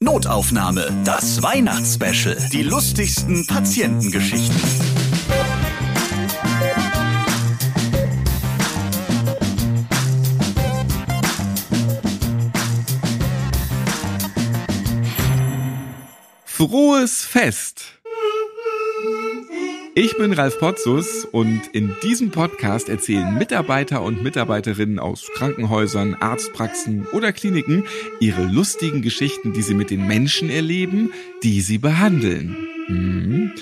Notaufnahme, das Weihnachtsspecial. Die lustigsten Patientengeschichten. Frohes Fest! Ich bin Ralf Potzus und in diesem Podcast erzählen Mitarbeiter und Mitarbeiterinnen aus Krankenhäusern, Arztpraxen oder Kliniken ihre lustigen Geschichten, die sie mit den Menschen erleben, die sie behandeln. Hm.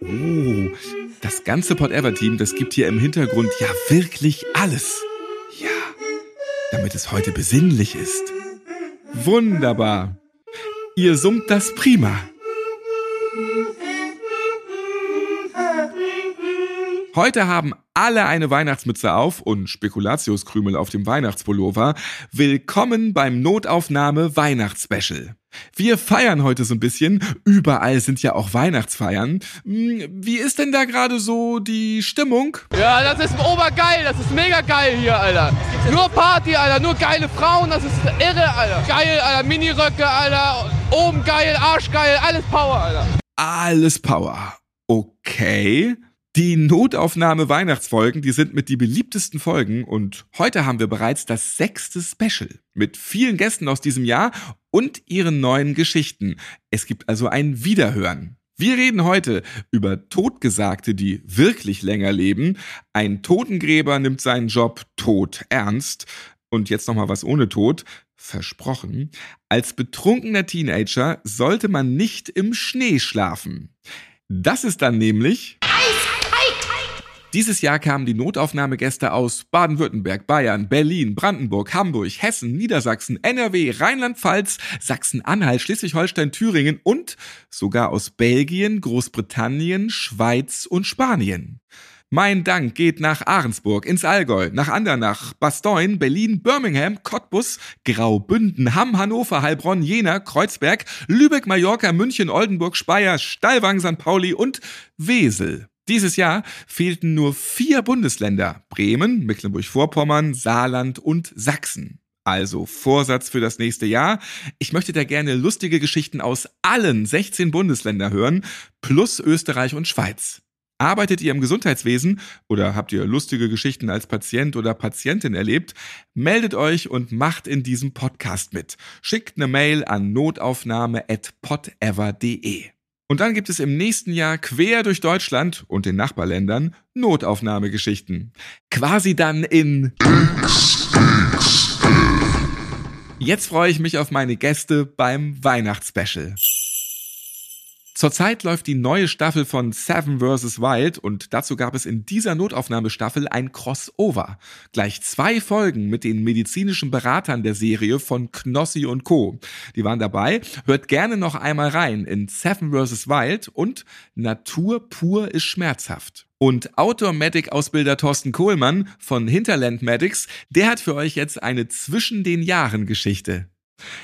Oh, das ganze Pot Ever Team, das gibt hier im Hintergrund ja wirklich alles. Ja, damit es heute besinnlich ist. Wunderbar. Ihr summt das prima. Heute haben alle eine Weihnachtsmütze auf und Spekulatiuskrümel auf dem Weihnachtspullover. Willkommen beim Notaufnahme Weihnachtsspecial. Wir feiern heute so ein bisschen. Überall sind ja auch Weihnachtsfeiern. Hm, wie ist denn da gerade so die Stimmung? Ja, das ist obergeil. Das ist mega geil hier, Alter. Nur Party, Alter. Nur geile Frauen. Das ist irre, Alter. Geil, Alter. Miniröcke, Alter. Oben geil, Arsch geil. Alles Power, Alter. Alles Power. Okay. Die Notaufnahme Weihnachtsfolgen, die sind mit die beliebtesten Folgen und heute haben wir bereits das sechste Special mit vielen Gästen aus diesem Jahr und ihren neuen Geschichten. Es gibt also ein Wiederhören. Wir reden heute über Todgesagte, die wirklich länger leben. Ein Totengräber nimmt seinen Job tot ernst. Und jetzt nochmal was ohne Tod. Versprochen. Als betrunkener Teenager sollte man nicht im Schnee schlafen. Das ist dann nämlich dieses Jahr kamen die Notaufnahmegäste aus Baden-Württemberg, Bayern, Berlin, Brandenburg, Hamburg, Hessen, Niedersachsen, NRW, Rheinland-Pfalz, Sachsen-Anhalt, Schleswig-Holstein, Thüringen und sogar aus Belgien, Großbritannien, Schweiz und Spanien. Mein Dank geht nach Ahrensburg, ins Allgäu, nach Andernach, Bastogne, Berlin, Birmingham, Cottbus, Graubünden, Hamm, Hannover, Heilbronn, Jena, Kreuzberg, Lübeck, Mallorca, München, Oldenburg, Speyer, Stallwang, St. Pauli und Wesel. Dieses Jahr fehlten nur vier Bundesländer, Bremen, Mecklenburg-Vorpommern, Saarland und Sachsen. Also Vorsatz für das nächste Jahr. Ich möchte da gerne lustige Geschichten aus allen 16 Bundesländern hören, plus Österreich und Schweiz. Arbeitet ihr im Gesundheitswesen oder habt ihr lustige Geschichten als Patient oder Patientin erlebt? Meldet euch und macht in diesem Podcast mit. Schickt eine Mail an notaufnahme@podever.de. Und dann gibt es im nächsten Jahr quer durch Deutschland und den Nachbarländern Notaufnahmegeschichten. Quasi dann in Jetzt freue ich mich auf meine Gäste beim Weihnachtsspecial. Zurzeit läuft die neue Staffel von Seven vs. Wild und dazu gab es in dieser Notaufnahmestaffel ein Crossover. Gleich zwei Folgen mit den medizinischen Beratern der Serie von Knossi und Co. Die waren dabei. Hört gerne noch einmal rein in Seven vs. Wild und Natur pur ist schmerzhaft. Und Outdoor Medic Ausbilder Thorsten Kohlmann von Hinterland Medics, der hat für euch jetzt eine zwischen den Jahren Geschichte.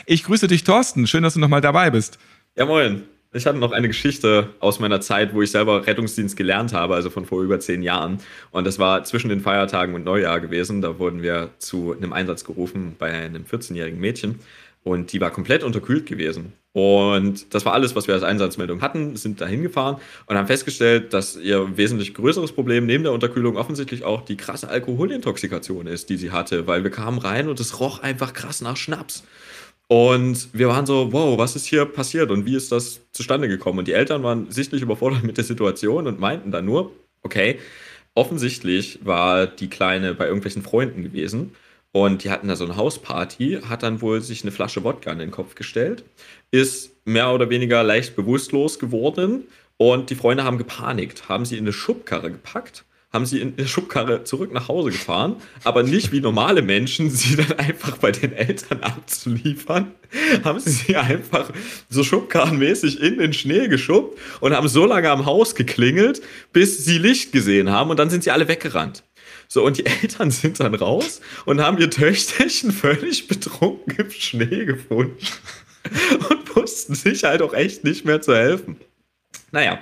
Ich grüße dich Thorsten, schön, dass du nochmal dabei bist. Ja moin. Ich hatte noch eine Geschichte aus meiner Zeit, wo ich selber Rettungsdienst gelernt habe, also von vor über zehn Jahren. Und das war zwischen den Feiertagen und Neujahr gewesen. Da wurden wir zu einem Einsatz gerufen bei einem 14-jährigen Mädchen. Und die war komplett unterkühlt gewesen. Und das war alles, was wir als Einsatzmeldung hatten, sind da hingefahren und haben festgestellt, dass ihr wesentlich größeres Problem neben der Unterkühlung offensichtlich auch die krasse Alkoholintoxikation ist, die sie hatte, weil wir kamen rein und es roch einfach krass nach Schnaps. Und wir waren so, wow, was ist hier passiert und wie ist das zustande gekommen? Und die Eltern waren sichtlich überfordert mit der Situation und meinten dann nur, okay, offensichtlich war die Kleine bei irgendwelchen Freunden gewesen und die hatten da so eine Hausparty, hat dann wohl sich eine Flasche Wodka in den Kopf gestellt, ist mehr oder weniger leicht bewusstlos geworden und die Freunde haben gepanikt, haben sie in eine Schubkarre gepackt haben sie in der Schubkarre zurück nach Hause gefahren, aber nicht wie normale Menschen, sie dann einfach bei den Eltern abzuliefern, haben sie sie einfach so schubkarrenmäßig in den Schnee geschubbt und haben so lange am Haus geklingelt, bis sie Licht gesehen haben und dann sind sie alle weggerannt. So, und die Eltern sind dann raus und haben ihr Töchterchen völlig betrunken im Schnee gefunden und wussten sich halt auch echt nicht mehr zu helfen. Naja,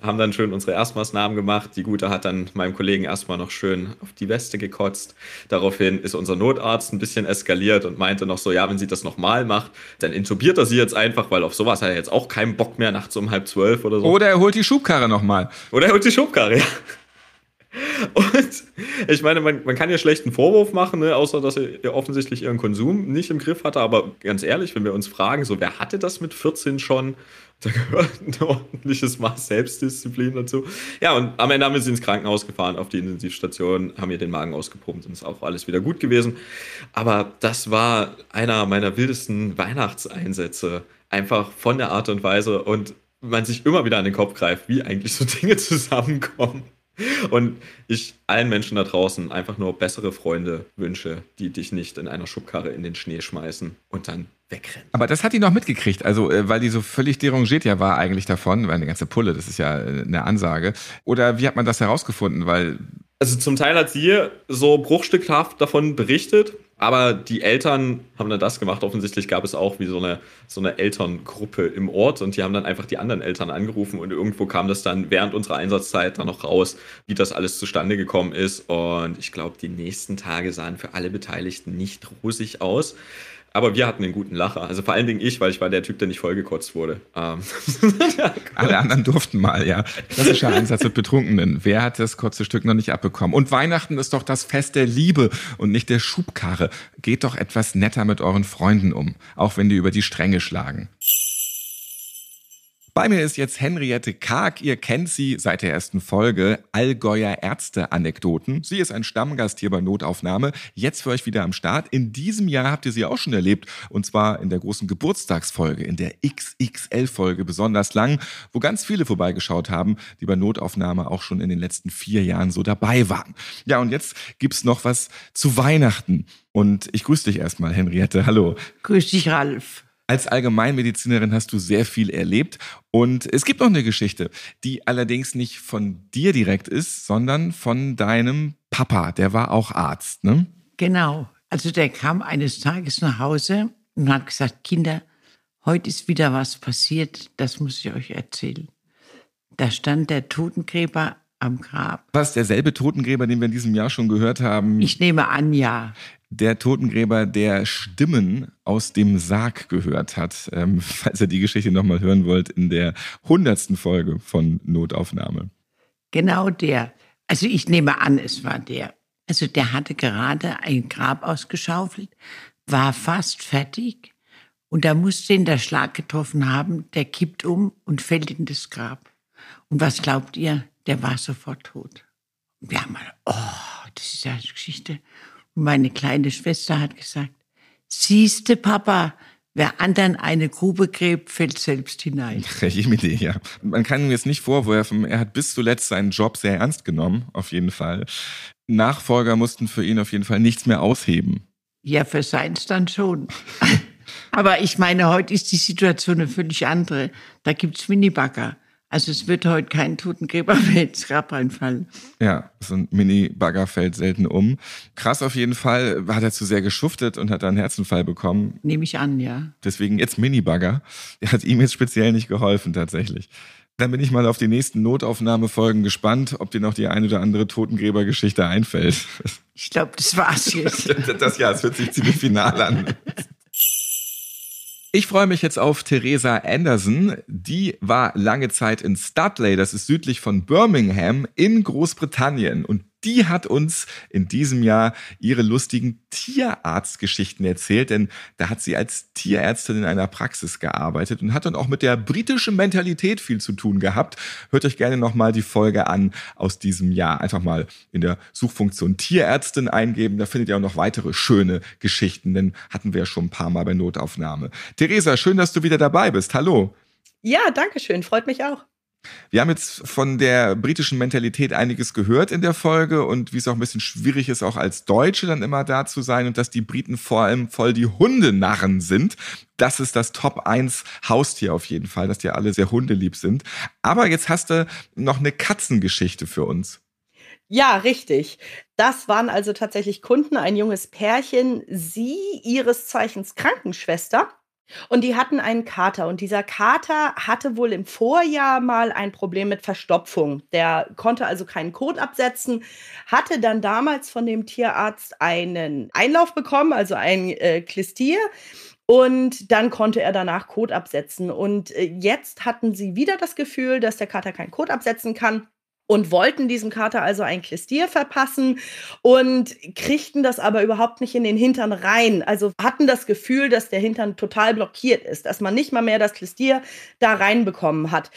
haben dann schön unsere Erstmaßnahmen gemacht. Die Gute hat dann meinem Kollegen erstmal noch schön auf die Weste gekotzt. Daraufhin ist unser Notarzt ein bisschen eskaliert und meinte noch so, ja, wenn sie das nochmal macht, dann intubiert er sie jetzt einfach, weil auf sowas hat er jetzt auch keinen Bock mehr nachts um halb zwölf oder so. Oder er holt die Schubkarre nochmal. Oder er holt die Schubkarre, ja. Und ich meine, man, man kann ja schlechten Vorwurf machen, ne, außer dass er offensichtlich ihren Konsum nicht im Griff hatte. Aber ganz ehrlich, wenn wir uns fragen, so wer hatte das mit 14 schon? Da gehört ein ordentliches Maß Selbstdisziplin dazu. Ja, und am Ende haben wir sie ins Krankenhaus gefahren, auf die Intensivstation, haben ihr den Magen ausgepumpt und ist auch alles wieder gut gewesen. Aber das war einer meiner wildesten Weihnachtseinsätze. Einfach von der Art und Weise und man sich immer wieder an den Kopf greift, wie eigentlich so Dinge zusammenkommen. Und ich allen Menschen da draußen einfach nur bessere Freunde wünsche, die dich nicht in einer Schubkarre in den Schnee schmeißen und dann wegrennen. Aber das hat die noch mitgekriegt, also äh, weil die so völlig derangiert ja war eigentlich davon, weil eine ganze Pulle, das ist ja äh, eine Ansage. Oder wie hat man das herausgefunden? Weil also zum Teil hat sie so bruchstückhaft davon berichtet, aber die Eltern haben dann das gemacht. Offensichtlich gab es auch wie so eine, so eine Elterngruppe im Ort und die haben dann einfach die anderen Eltern angerufen und irgendwo kam das dann während unserer Einsatzzeit dann noch raus, wie das alles zustande gekommen ist. Und ich glaube, die nächsten Tage sahen für alle Beteiligten nicht rosig aus. Aber wir hatten einen guten Lacher. Also vor allen Dingen ich, weil ich war der Typ, der nicht vollgekotzt wurde. Ähm. Alle anderen durften mal, ja. Klassischer Einsatz mit Betrunkenen. Wer hat das kurze Stück noch nicht abbekommen? Und Weihnachten ist doch das Fest der Liebe und nicht der Schubkarre. Geht doch etwas netter mit euren Freunden um, auch wenn die über die Stränge schlagen. Bei mir ist jetzt Henriette Karg. Ihr kennt sie seit der ersten Folge. Allgäuer Ärzte-Anekdoten. Sie ist ein Stammgast hier bei Notaufnahme. Jetzt für euch wieder am Start. In diesem Jahr habt ihr sie auch schon erlebt. Und zwar in der großen Geburtstagsfolge, in der XXL-Folge besonders lang, wo ganz viele vorbeigeschaut haben, die bei Notaufnahme auch schon in den letzten vier Jahren so dabei waren. Ja, und jetzt gibt's noch was zu Weihnachten. Und ich grüße dich erstmal, Henriette. Hallo. Grüß dich, Ralf. Als Allgemeinmedizinerin hast du sehr viel erlebt und es gibt noch eine Geschichte, die allerdings nicht von dir direkt ist, sondern von deinem Papa, der war auch Arzt, ne? Genau. Also der kam eines Tages nach Hause und hat gesagt, Kinder, heute ist wieder was passiert, das muss ich euch erzählen. Da stand der Totengräber am Grab. Was derselbe Totengräber, den wir in diesem Jahr schon gehört haben? Ich nehme an, ja der Totengräber, der Stimmen aus dem Sarg gehört hat. Ähm, falls ihr die Geschichte nochmal hören wollt, in der hundertsten Folge von Notaufnahme. Genau der. Also ich nehme an, es war der. Also der hatte gerade ein Grab ausgeschaufelt, war fast fertig und da musste ihn der Schlag getroffen haben, der kippt um und fällt in das Grab. Und was glaubt ihr? Der war sofort tot. wir haben mal, oh, das ist ja eine Geschichte. Meine kleine Schwester hat gesagt, siehste Papa, Wer anderen eine Grube gräbt, fällt selbst hinein. Idee, ja. Man kann ihm jetzt nicht vorwerfen, er hat bis zuletzt seinen Job sehr ernst genommen, auf jeden Fall. Nachfolger mussten für ihn auf jeden Fall nichts mehr ausheben. Ja, für seins dann schon. Aber ich meine, heute ist die Situation eine völlig andere. Da gibt's Minibagger. Also es wird heute kein Totengräber mehr ins Grab reinfallen. Ja, so ein Mini-Bagger fällt selten um. Krass auf jeden Fall. Hat er zu sehr geschuftet und hat dann einen Herzinfall bekommen. Nehme ich an, ja. Deswegen jetzt Mini-Bagger. Der hat ihm jetzt speziell nicht geholfen, tatsächlich. Dann bin ich mal auf die nächsten Notaufnahmefolgen gespannt, ob dir noch die eine oder andere Totengräbergeschichte einfällt. Ich glaube, das war's jetzt. das, ja, es hört sich ziemlich final an. Ich freue mich jetzt auf Theresa Anderson. Die war lange Zeit in Studley, das ist südlich von Birmingham in Großbritannien. Und die hat uns in diesem Jahr ihre lustigen Tierarztgeschichten erzählt, denn da hat sie als Tierärztin in einer Praxis gearbeitet und hat dann auch mit der britischen Mentalität viel zu tun gehabt. Hört euch gerne nochmal die Folge an aus diesem Jahr. Einfach mal in der Suchfunktion Tierärztin eingeben, da findet ihr auch noch weitere schöne Geschichten, denn hatten wir ja schon ein paar Mal bei Notaufnahme. Theresa, schön, dass du wieder dabei bist. Hallo. Ja, danke schön, freut mich auch. Wir haben jetzt von der britischen Mentalität einiges gehört in der Folge und wie es auch ein bisschen schwierig ist, auch als Deutsche dann immer da zu sein und dass die Briten vor allem voll die Hundenarren sind. Das ist das Top 1 Haustier auf jeden Fall, dass die alle sehr hundelieb sind. Aber jetzt hast du noch eine Katzengeschichte für uns. Ja, richtig. Das waren also tatsächlich Kunden, ein junges Pärchen, sie ihres Zeichens Krankenschwester Und die hatten einen Kater. Und dieser Kater hatte wohl im Vorjahr mal ein Problem mit Verstopfung. Der konnte also keinen Kot absetzen, hatte dann damals von dem Tierarzt einen Einlauf bekommen, also ein äh, Klistier. Und dann konnte er danach Kot absetzen. Und äh, jetzt hatten sie wieder das Gefühl, dass der Kater keinen Kot absetzen kann und wollten diesem Kater also ein Klistier verpassen und kriegten das aber überhaupt nicht in den Hintern rein. Also hatten das Gefühl, dass der Hintern total blockiert ist, dass man nicht mal mehr das Klistier da reinbekommen hat.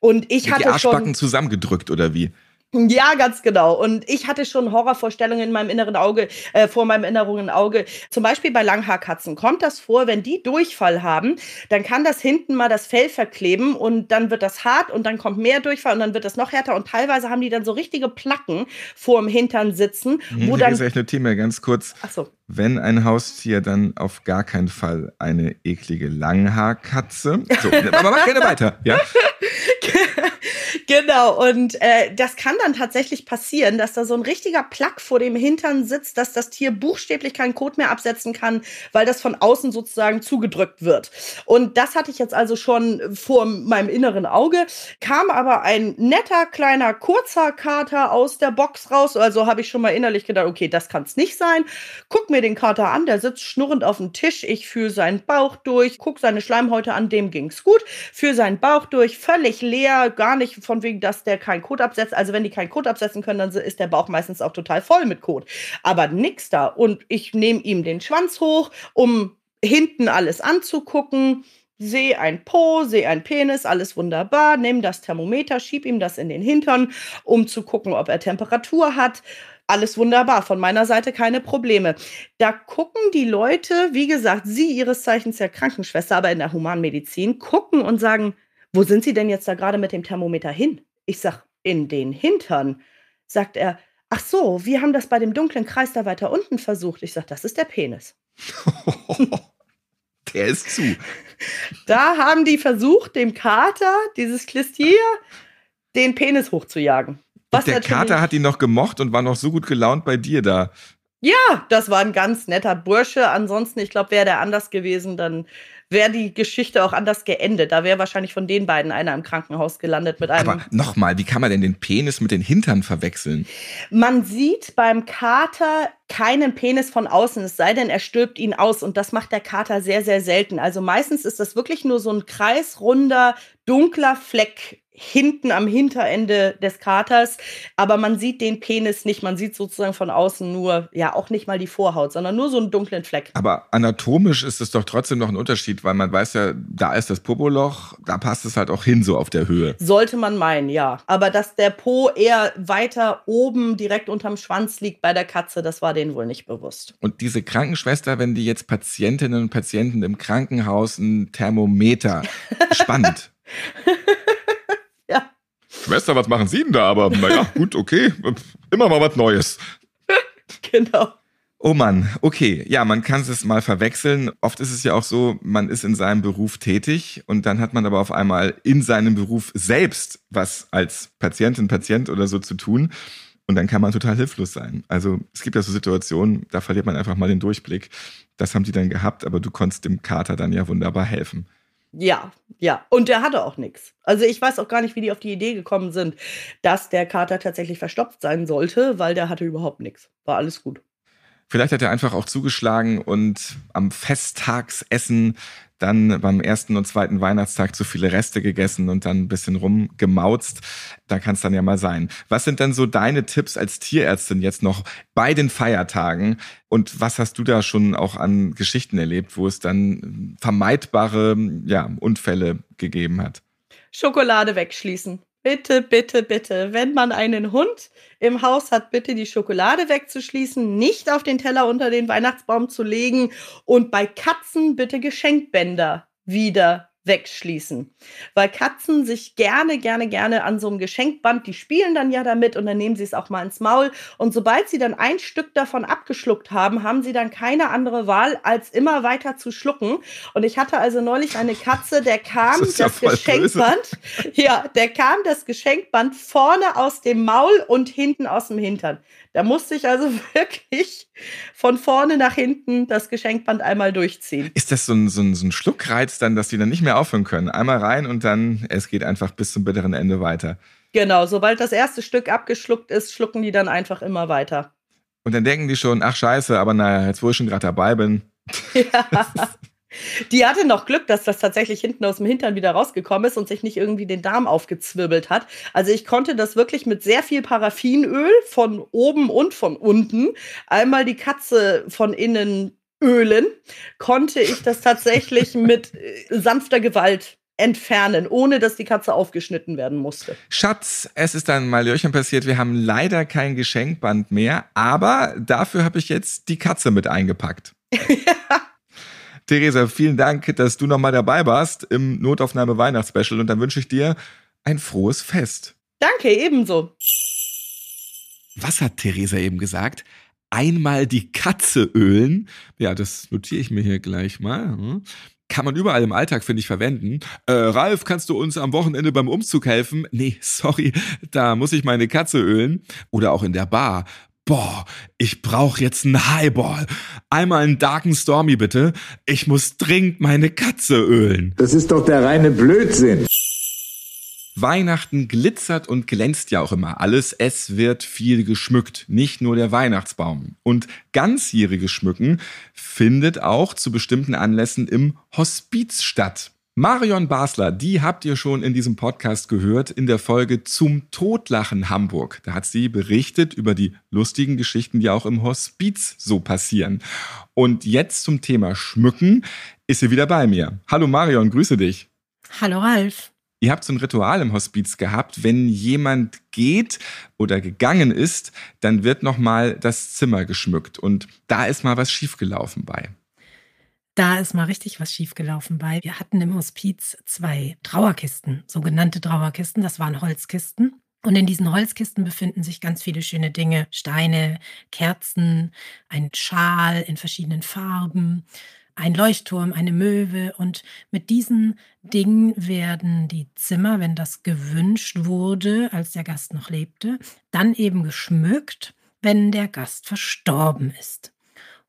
Und ich Mit hatte die Arschbacken schon zusammengedrückt oder wie? Ja, ganz genau. Und ich hatte schon Horrorvorstellungen in meinem inneren Auge, äh, vor meinem inneren Auge. Zum Beispiel bei Langhaarkatzen kommt das vor, wenn die Durchfall haben, dann kann das hinten mal das Fell verkleben und dann wird das hart und dann kommt mehr Durchfall und dann wird das noch härter und teilweise haben die dann so richtige Placken vorm Hintern sitzen, wo Hm, dann. ich notiere mir ganz kurz. Ach so. Wenn ein Haustier, dann auf gar keinen Fall eine eklige Langhaarkatze. So, aber mach gerne weiter, ja? genau, und äh, das kann dann tatsächlich passieren, dass da so ein richtiger Plack vor dem Hintern sitzt, dass das Tier buchstäblich keinen Kot mehr absetzen kann, weil das von außen sozusagen zugedrückt wird. Und das hatte ich jetzt also schon vor meinem inneren Auge, kam aber ein netter, kleiner, kurzer Kater aus der Box raus. Also habe ich schon mal innerlich gedacht, okay, das kann es nicht sein. Guck mir den Kater an, der sitzt schnurrend auf dem Tisch. Ich fühle seinen Bauch durch, guck seine Schleimhäute an, dem ging's gut. Fühle seinen Bauch durch, völlig leer, gar nicht von wegen, dass der keinen Kot absetzt. Also wenn die keinen Kot absetzen können, dann ist der Bauch meistens auch total voll mit Kot. Aber nix da. Und ich nehme ihm den Schwanz hoch, um hinten alles anzugucken. Sehe ein Po, sehe ein Penis, alles wunderbar. Nehme das Thermometer, schieb ihm das in den Hintern, um zu gucken, ob er Temperatur hat. Alles wunderbar, von meiner Seite keine Probleme. Da gucken die Leute, wie gesagt, sie ihres Zeichens ja Krankenschwester, aber in der Humanmedizin, gucken und sagen, wo sind Sie denn jetzt da gerade mit dem Thermometer hin? Ich sag, in den Hintern. Sagt er, ach so, wir haben das bei dem dunklen Kreis da weiter unten versucht. Ich sag, das ist der Penis. Der ist zu. Da haben die versucht, dem Kater, dieses Klistier, den Penis hochzujagen. Und der Kater hat ihn noch gemocht und war noch so gut gelaunt bei dir da. Ja, das war ein ganz netter Bursche. Ansonsten, ich glaube, wäre der anders gewesen, dann wäre die Geschichte auch anders geendet. Da wäre wahrscheinlich von den beiden einer im Krankenhaus gelandet mit einem. Aber nochmal, wie kann man denn den Penis mit den Hintern verwechseln? Man sieht beim Kater keinen Penis von außen, es sei denn, er stülpt ihn aus. Und das macht der Kater sehr, sehr selten. Also meistens ist das wirklich nur so ein kreisrunder, dunkler Fleck hinten am Hinterende des Katers, aber man sieht den Penis nicht, man sieht sozusagen von außen nur, ja, auch nicht mal die Vorhaut, sondern nur so einen dunklen Fleck. Aber anatomisch ist es doch trotzdem noch ein Unterschied, weil man weiß ja, da ist das Popoloch, da passt es halt auch hin, so auf der Höhe. Sollte man meinen, ja. Aber dass der Po eher weiter oben direkt unterm Schwanz liegt bei der Katze, das war denen wohl nicht bewusst. Und diese Krankenschwester, wenn die jetzt Patientinnen und Patienten im Krankenhaus ein Thermometer, spannend. Schwester, was machen Sie denn da? Aber naja, gut, okay, immer mal was Neues. Genau. Oh Mann, okay. Ja, man kann es mal verwechseln. Oft ist es ja auch so, man ist in seinem Beruf tätig und dann hat man aber auf einmal in seinem Beruf selbst was als Patientin, Patient oder so zu tun. Und dann kann man total hilflos sein. Also es gibt ja so Situationen, da verliert man einfach mal den Durchblick. Das haben die dann gehabt, aber du konntest dem Kater dann ja wunderbar helfen. Ja, ja. Und der hatte auch nichts. Also ich weiß auch gar nicht, wie die auf die Idee gekommen sind, dass der Kater tatsächlich verstopft sein sollte, weil der hatte überhaupt nichts. War alles gut. Vielleicht hat er einfach auch zugeschlagen und am Festtagsessen dann beim ersten und zweiten Weihnachtstag zu viele Reste gegessen und dann ein bisschen rumgemauzt. Da kann es dann ja mal sein. Was sind denn so deine Tipps als Tierärztin jetzt noch bei den Feiertagen? Und was hast du da schon auch an Geschichten erlebt, wo es dann vermeidbare ja, Unfälle gegeben hat? Schokolade wegschließen. Bitte, bitte, bitte, wenn man einen Hund im Haus hat, bitte die Schokolade wegzuschließen, nicht auf den Teller unter den Weihnachtsbaum zu legen und bei Katzen bitte Geschenkbänder wieder wegschließen. Weil Katzen sich gerne, gerne, gerne an so einem Geschenkband, die spielen dann ja damit und dann nehmen sie es auch mal ins Maul. Und sobald sie dann ein Stück davon abgeschluckt haben, haben sie dann keine andere Wahl, als immer weiter zu schlucken. Und ich hatte also neulich eine Katze, der kam Das das, ja voll Geschenkband, ja, der kam das Geschenkband vorne aus dem Maul und hinten aus dem Hintern. Da musste ich also wirklich von vorne nach hinten das Geschenkband einmal durchziehen. Ist das so ein, so, ein, so ein Schluckreiz dann, dass die dann nicht mehr aufhören können? Einmal rein und dann, es geht einfach bis zum bitteren Ende weiter. Genau, sobald das erste Stück abgeschluckt ist, schlucken die dann einfach immer weiter. Und dann denken die schon, ach scheiße, aber naja, jetzt wo ich schon gerade dabei bin. Ja. Die hatte noch Glück, dass das tatsächlich hinten aus dem Hintern wieder rausgekommen ist und sich nicht irgendwie den Darm aufgezwirbelt hat. Also ich konnte das wirklich mit sehr viel Paraffinöl von oben und von unten einmal die Katze von innen ölen, konnte ich das tatsächlich mit äh, sanfter Gewalt entfernen, ohne dass die Katze aufgeschnitten werden musste. Schatz, es ist ein Malhörchen passiert. Wir haben leider kein Geschenkband mehr, aber dafür habe ich jetzt die Katze mit eingepackt. ja. Theresa, vielen Dank, dass du nochmal dabei warst im Notaufnahme Weihnachtsspecial und dann wünsche ich dir ein frohes Fest. Danke, ebenso. Was hat Theresa eben gesagt? Einmal die Katze ölen. Ja, das notiere ich mir hier gleich mal. Hm. Kann man überall im Alltag, finde ich, verwenden. Äh, Ralf, kannst du uns am Wochenende beim Umzug helfen? Nee, sorry, da muss ich meine Katze ölen. Oder auch in der Bar boah, ich brauche jetzt einen Highball. Einmal einen Darken Stormy bitte. Ich muss dringend meine Katze ölen. Das ist doch der reine Blödsinn. Weihnachten glitzert und glänzt ja auch immer alles. Es wird viel geschmückt, nicht nur der Weihnachtsbaum. Und ganzjähriges Schmücken findet auch zu bestimmten Anlässen im Hospiz statt. Marion Basler, die habt ihr schon in diesem Podcast gehört in der Folge zum Todlachen Hamburg. Da hat sie berichtet über die lustigen Geschichten, die auch im Hospiz so passieren. Und jetzt zum Thema Schmücken ist sie wieder bei mir. Hallo Marion, grüße dich. Hallo Ralf. Ihr habt so ein Ritual im Hospiz gehabt, wenn jemand geht oder gegangen ist, dann wird nochmal das Zimmer geschmückt und da ist mal was schiefgelaufen bei da ist mal richtig was schiefgelaufen bei. Wir hatten im Hospiz zwei Trauerkisten, sogenannte Trauerkisten. Das waren Holzkisten. Und in diesen Holzkisten befinden sich ganz viele schöne Dinge. Steine, Kerzen, ein Schal in verschiedenen Farben, ein Leuchtturm, eine Möwe. Und mit diesen Dingen werden die Zimmer, wenn das gewünscht wurde, als der Gast noch lebte, dann eben geschmückt, wenn der Gast verstorben ist.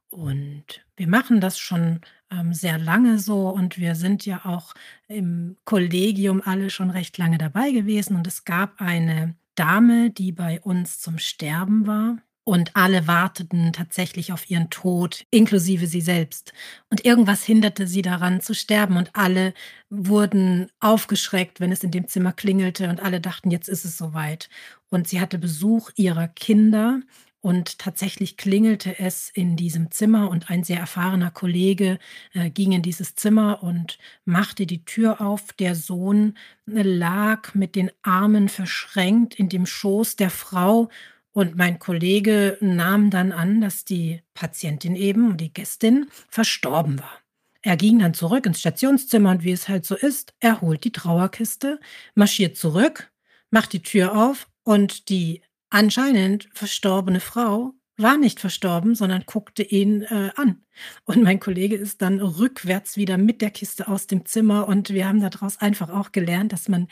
Und wir machen das schon ähm, sehr lange so und wir sind ja auch im Kollegium alle schon recht lange dabei gewesen. Und es gab eine Dame, die bei uns zum Sterben war. Und alle warteten tatsächlich auf ihren Tod, inklusive sie selbst. Und irgendwas hinderte sie daran zu sterben. Und alle wurden aufgeschreckt, wenn es in dem Zimmer klingelte. Und alle dachten, jetzt ist es soweit. Und sie hatte Besuch ihrer Kinder und tatsächlich klingelte es in diesem Zimmer und ein sehr erfahrener Kollege äh, ging in dieses Zimmer und machte die Tür auf. Der Sohn äh, lag mit den Armen verschränkt in dem Schoß der Frau und mein Kollege nahm dann an, dass die Patientin eben, die Gästin, verstorben war. Er ging dann zurück ins Stationszimmer und wie es halt so ist, er holt die Trauerkiste, marschiert zurück, macht die Tür auf und die anscheinend verstorbene Frau war nicht verstorben, sondern guckte ihn äh, an. Und mein Kollege ist dann rückwärts wieder mit der Kiste aus dem Zimmer und wir haben daraus einfach auch gelernt, dass man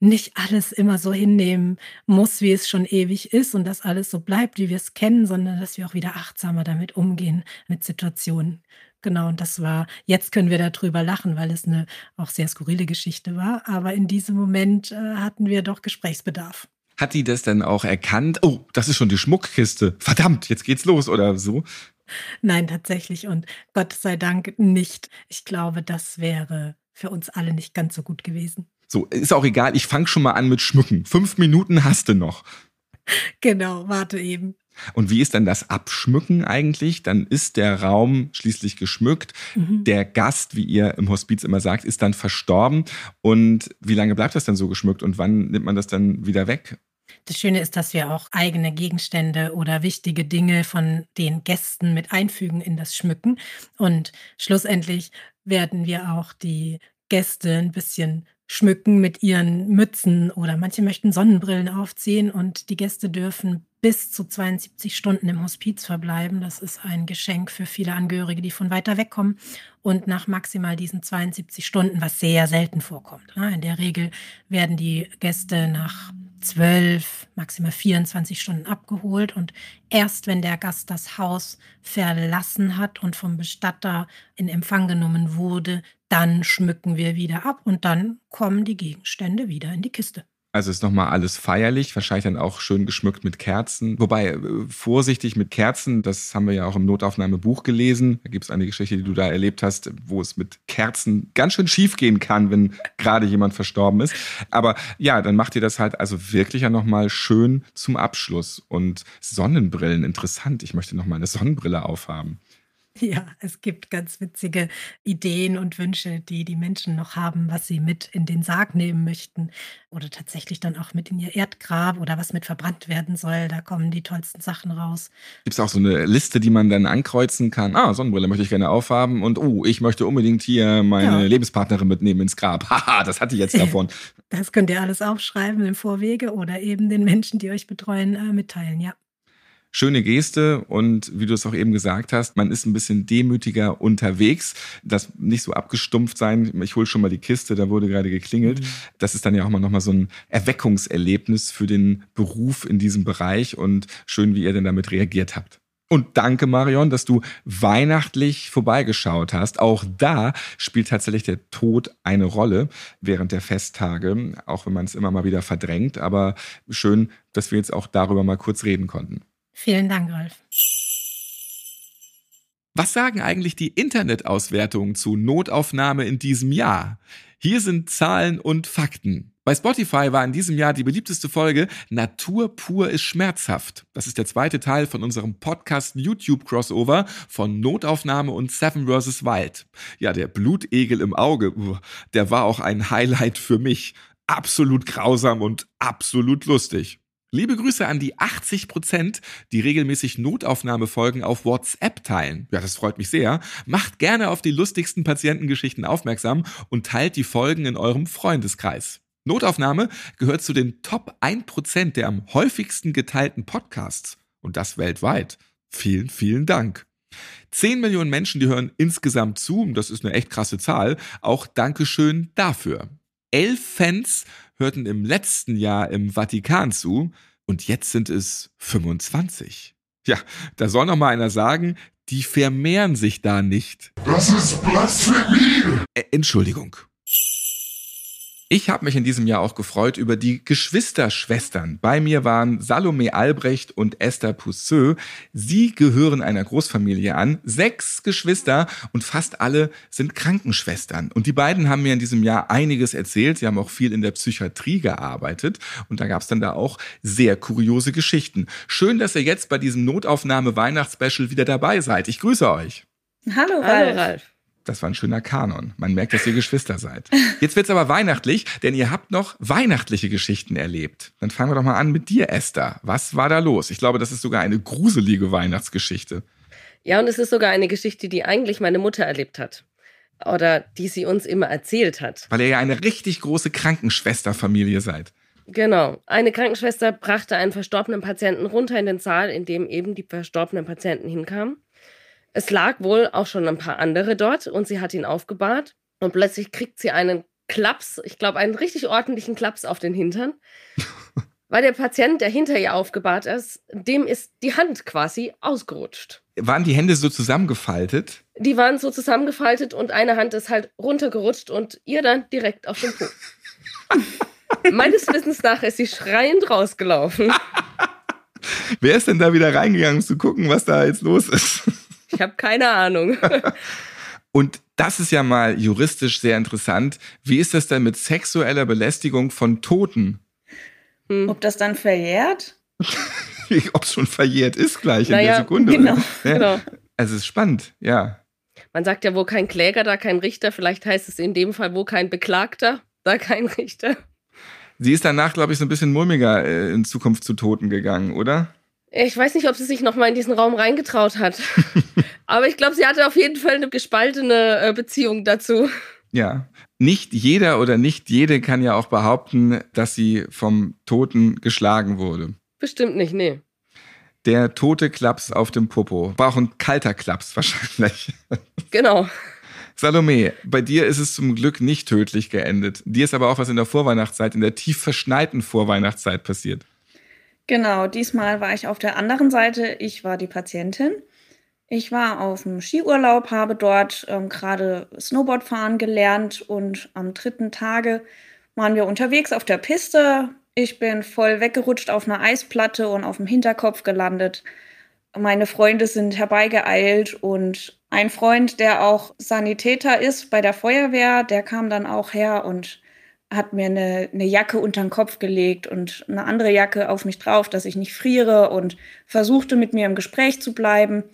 nicht alles immer so hinnehmen muss, wie es schon ewig ist und dass alles so bleibt, wie wir es kennen, sondern dass wir auch wieder achtsamer damit umgehen mit Situationen. Genau, und das war, jetzt können wir darüber lachen, weil es eine auch sehr skurrile Geschichte war, aber in diesem Moment äh, hatten wir doch Gesprächsbedarf. Hat die das dann auch erkannt? Oh, das ist schon die Schmuckkiste. Verdammt, jetzt geht's los oder so? Nein, tatsächlich. Und Gott sei Dank nicht. Ich glaube, das wäre für uns alle nicht ganz so gut gewesen. So, ist auch egal. Ich fange schon mal an mit Schmücken. Fünf Minuten hast du noch. Genau, warte eben. Und wie ist dann das Abschmücken eigentlich? Dann ist der Raum schließlich geschmückt. Mhm. Der Gast, wie ihr im Hospiz immer sagt, ist dann verstorben. Und wie lange bleibt das dann so geschmückt und wann nimmt man das dann wieder weg? Das Schöne ist, dass wir auch eigene Gegenstände oder wichtige Dinge von den Gästen mit einfügen in das Schmücken. Und schlussendlich werden wir auch die Gäste ein bisschen schmücken mit ihren Mützen oder manche möchten Sonnenbrillen aufziehen und die Gäste dürfen bis zu 72 Stunden im Hospiz verbleiben. Das ist ein Geschenk für viele Angehörige, die von weiter weg kommen. Und nach maximal diesen 72 Stunden, was sehr selten vorkommt. In der Regel werden die Gäste nach zwölf, maximal 24 Stunden abgeholt. Und erst wenn der Gast das Haus verlassen hat und vom Bestatter in Empfang genommen wurde, dann schmücken wir wieder ab und dann kommen die Gegenstände wieder in die Kiste. Also ist nochmal alles feierlich, wahrscheinlich dann auch schön geschmückt mit Kerzen. Wobei, äh, vorsichtig mit Kerzen, das haben wir ja auch im Notaufnahmebuch gelesen. Da gibt es eine Geschichte, die du da erlebt hast, wo es mit Kerzen ganz schön schief gehen kann, wenn gerade jemand verstorben ist. Aber ja, dann macht ihr das halt also wirklich ja nochmal schön zum Abschluss. Und Sonnenbrillen, interessant. Ich möchte nochmal eine Sonnenbrille aufhaben. Ja, es gibt ganz witzige Ideen und Wünsche, die die Menschen noch haben, was sie mit in den Sarg nehmen möchten oder tatsächlich dann auch mit in ihr Erdgrab oder was mit verbrannt werden soll. Da kommen die tollsten Sachen raus. Gibt es auch so eine Liste, die man dann ankreuzen kann? Ah, Sonnenbrille möchte ich gerne aufhaben und oh, ich möchte unbedingt hier meine ja. Lebenspartnerin mitnehmen ins Grab. Haha, das hatte ich jetzt davon. Das könnt ihr alles aufschreiben im Vorwege oder eben den Menschen, die euch betreuen, äh, mitteilen, ja schöne Geste und wie du es auch eben gesagt hast, man ist ein bisschen demütiger unterwegs, das nicht so abgestumpft sein, ich hole schon mal die Kiste, da wurde gerade geklingelt. Mhm. Das ist dann ja auch mal nochmal so ein Erweckungserlebnis für den Beruf in diesem Bereich und schön, wie ihr denn damit reagiert habt. Und danke, Marion, dass du weihnachtlich vorbeigeschaut hast. Auch da spielt tatsächlich der Tod eine Rolle während der Festtage, auch wenn man es immer mal wieder verdrängt. Aber schön, dass wir jetzt auch darüber mal kurz reden konnten. Vielen Dank, Rolf. Was sagen eigentlich die Internetauswertungen zu Notaufnahme in diesem Jahr? Hier sind Zahlen und Fakten. Bei Spotify war in diesem Jahr die beliebteste Folge Natur pur ist schmerzhaft. Das ist der zweite Teil von unserem Podcast YouTube Crossover von Notaufnahme und Seven vs. Wild. Ja, der Blutegel im Auge, der war auch ein Highlight für mich. Absolut grausam und absolut lustig. Liebe Grüße an die 80 Prozent, die regelmäßig Notaufnahmefolgen auf WhatsApp teilen. Ja, das freut mich sehr. Macht gerne auf die lustigsten Patientengeschichten aufmerksam und teilt die Folgen in eurem Freundeskreis. Notaufnahme gehört zu den Top 1 Prozent der am häufigsten geteilten Podcasts. Und das weltweit. Vielen, vielen Dank. 10 Millionen Menschen, die hören insgesamt zu. Das ist eine echt krasse Zahl. Auch Dankeschön dafür. Elf Fans hörten im letzten Jahr im Vatikan zu und jetzt sind es 25. Ja, da soll noch mal einer sagen, die vermehren sich da nicht. Das ist Blasphemie! Äh, Entschuldigung. Ich habe mich in diesem Jahr auch gefreut über die Geschwisterschwestern. Bei mir waren Salome Albrecht und Esther Pousseux. Sie gehören einer Großfamilie an. Sechs Geschwister und fast alle sind Krankenschwestern. Und die beiden haben mir in diesem Jahr einiges erzählt. Sie haben auch viel in der Psychiatrie gearbeitet. Und da gab es dann da auch sehr kuriose Geschichten. Schön, dass ihr jetzt bei diesem Notaufnahme-Weihnachtsspecial wieder dabei seid. Ich grüße euch. Hallo, Ralf. Hallo, Ralf. Das war ein schöner Kanon. Man merkt, dass ihr Geschwister seid. Jetzt wird's aber weihnachtlich, denn ihr habt noch weihnachtliche Geschichten erlebt. Dann fangen wir doch mal an mit dir, Esther. Was war da los? Ich glaube, das ist sogar eine gruselige Weihnachtsgeschichte. Ja, und es ist sogar eine Geschichte, die eigentlich meine Mutter erlebt hat. Oder die sie uns immer erzählt hat. Weil ihr ja eine richtig große Krankenschwesterfamilie seid. Genau. Eine Krankenschwester brachte einen verstorbenen Patienten runter in den Saal, in dem eben die verstorbenen Patienten hinkamen. Es lag wohl auch schon ein paar andere dort und sie hat ihn aufgebahrt und plötzlich kriegt sie einen Klaps, ich glaube einen richtig ordentlichen Klaps auf den Hintern. Weil der Patient, der hinter ihr aufgebahrt ist, dem ist die Hand quasi ausgerutscht. Waren die Hände so zusammengefaltet? Die waren so zusammengefaltet und eine Hand ist halt runtergerutscht und ihr dann direkt auf den Po. Meines Wissens nach ist sie schreiend rausgelaufen. Wer ist denn da wieder reingegangen, um zu gucken, was da jetzt los ist? Ich habe keine Ahnung. Und das ist ja mal juristisch sehr interessant. Wie ist das denn mit sexueller Belästigung von Toten? Hm. Ob das dann verjährt? Ob es schon verjährt ist gleich naja, in der Sekunde. Genau, ja. genau. Also es ist spannend, ja. Man sagt ja, wo kein Kläger, da kein Richter. Vielleicht heißt es in dem Fall, wo kein Beklagter, da kein Richter. Sie ist danach, glaube ich, so ein bisschen mulmiger äh, in Zukunft zu Toten gegangen, oder? Ich weiß nicht, ob sie sich noch mal in diesen Raum reingetraut hat. Aber ich glaube, sie hatte auf jeden Fall eine gespaltene äh, Beziehung dazu. Ja. Nicht jeder oder nicht jede kann ja auch behaupten, dass sie vom Toten geschlagen wurde. Bestimmt nicht, nee. Der tote Klaps auf dem Popo. War auch ein kalter Klaps wahrscheinlich. Genau. Salome, bei dir ist es zum Glück nicht tödlich geendet. Dir ist aber auch was in der Vorweihnachtszeit, in der tief verschneiten Vorweihnachtszeit passiert. Genau, diesmal war ich auf der anderen Seite. Ich war die Patientin. Ich war auf dem Skiurlaub, habe dort ähm, gerade Snowboardfahren gelernt und am dritten Tage waren wir unterwegs auf der Piste. Ich bin voll weggerutscht auf einer Eisplatte und auf dem Hinterkopf gelandet. Meine Freunde sind herbeigeeilt und ein Freund, der auch Sanitäter ist bei der Feuerwehr, der kam dann auch her und hat mir eine, eine Jacke unter den Kopf gelegt und eine andere Jacke auf mich drauf, dass ich nicht friere und versuchte mit mir im Gespräch zu bleiben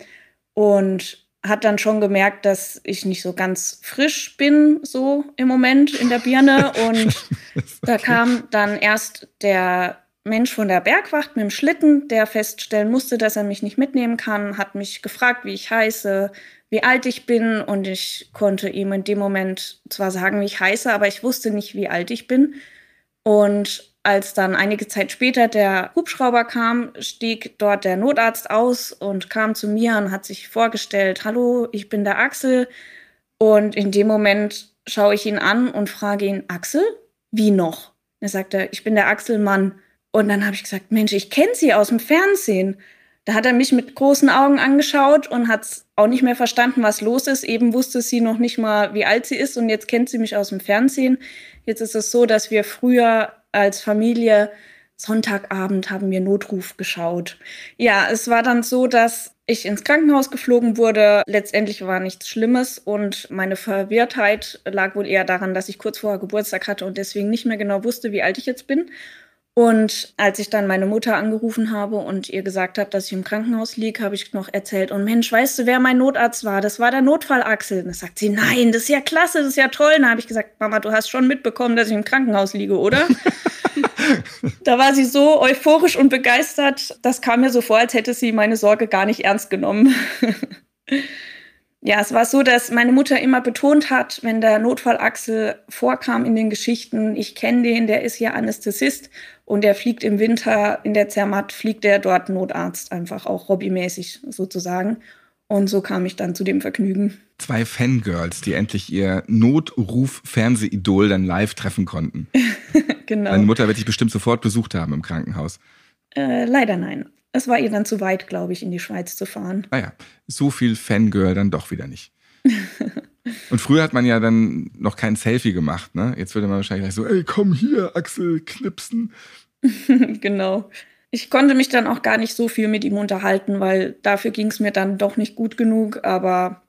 und hat dann schon gemerkt, dass ich nicht so ganz frisch bin, so im Moment in der Birne. Und da kam dann erst der Mensch von der Bergwacht mit dem Schlitten, der feststellen musste, dass er mich nicht mitnehmen kann, hat mich gefragt, wie ich heiße, wie alt ich bin und ich konnte ihm in dem Moment zwar sagen, wie ich heiße, aber ich wusste nicht, wie alt ich bin. Und als dann einige Zeit später der Hubschrauber kam, stieg dort der Notarzt aus und kam zu mir und hat sich vorgestellt, hallo, ich bin der Axel. Und in dem Moment schaue ich ihn an und frage ihn, Axel, wie noch? Er sagte, ich bin der Axelmann. Und dann habe ich gesagt, Mensch, ich kenne Sie aus dem Fernsehen. Da hat er mich mit großen Augen angeschaut und hat auch nicht mehr verstanden, was los ist. Eben wusste sie noch nicht mal, wie alt sie ist und jetzt kennt sie mich aus dem Fernsehen. Jetzt ist es so, dass wir früher als Familie Sonntagabend haben wir Notruf geschaut. Ja, es war dann so, dass ich ins Krankenhaus geflogen wurde. Letztendlich war nichts Schlimmes und meine Verwirrtheit lag wohl eher daran, dass ich kurz vorher Geburtstag hatte und deswegen nicht mehr genau wusste, wie alt ich jetzt bin. Und als ich dann meine Mutter angerufen habe und ihr gesagt habe, dass ich im Krankenhaus liege, habe ich noch erzählt, und Mensch, weißt du, wer mein Notarzt war? Das war der Notfallachsel. Und dann sagt sie, nein, das ist ja klasse, das ist ja toll. Und dann habe ich gesagt, Mama, du hast schon mitbekommen, dass ich im Krankenhaus liege, oder? da war sie so euphorisch und begeistert, das kam mir so vor, als hätte sie meine Sorge gar nicht ernst genommen. Ja, es war so, dass meine Mutter immer betont hat, wenn der Notfallachsel vorkam in den Geschichten, ich kenne den, der ist hier Anästhesist und der fliegt im Winter in der Zermatt, fliegt der dort Notarzt, einfach auch hobbymäßig sozusagen. Und so kam ich dann zu dem Vergnügen. Zwei Fangirls, die endlich ihr Notruf-Fernsehidol dann live treffen konnten. genau. Deine Mutter wird dich bestimmt sofort besucht haben im Krankenhaus. Äh, leider nein. Es war ihr dann zu weit, glaube ich, in die Schweiz zu fahren. Naja, ah so viel Fangirl dann doch wieder nicht. Und früher hat man ja dann noch kein Selfie gemacht, ne? Jetzt würde man wahrscheinlich so, ey, komm hier, Axel, knipsen. genau. Ich konnte mich dann auch gar nicht so viel mit ihm unterhalten, weil dafür ging es mir dann doch nicht gut genug. Aber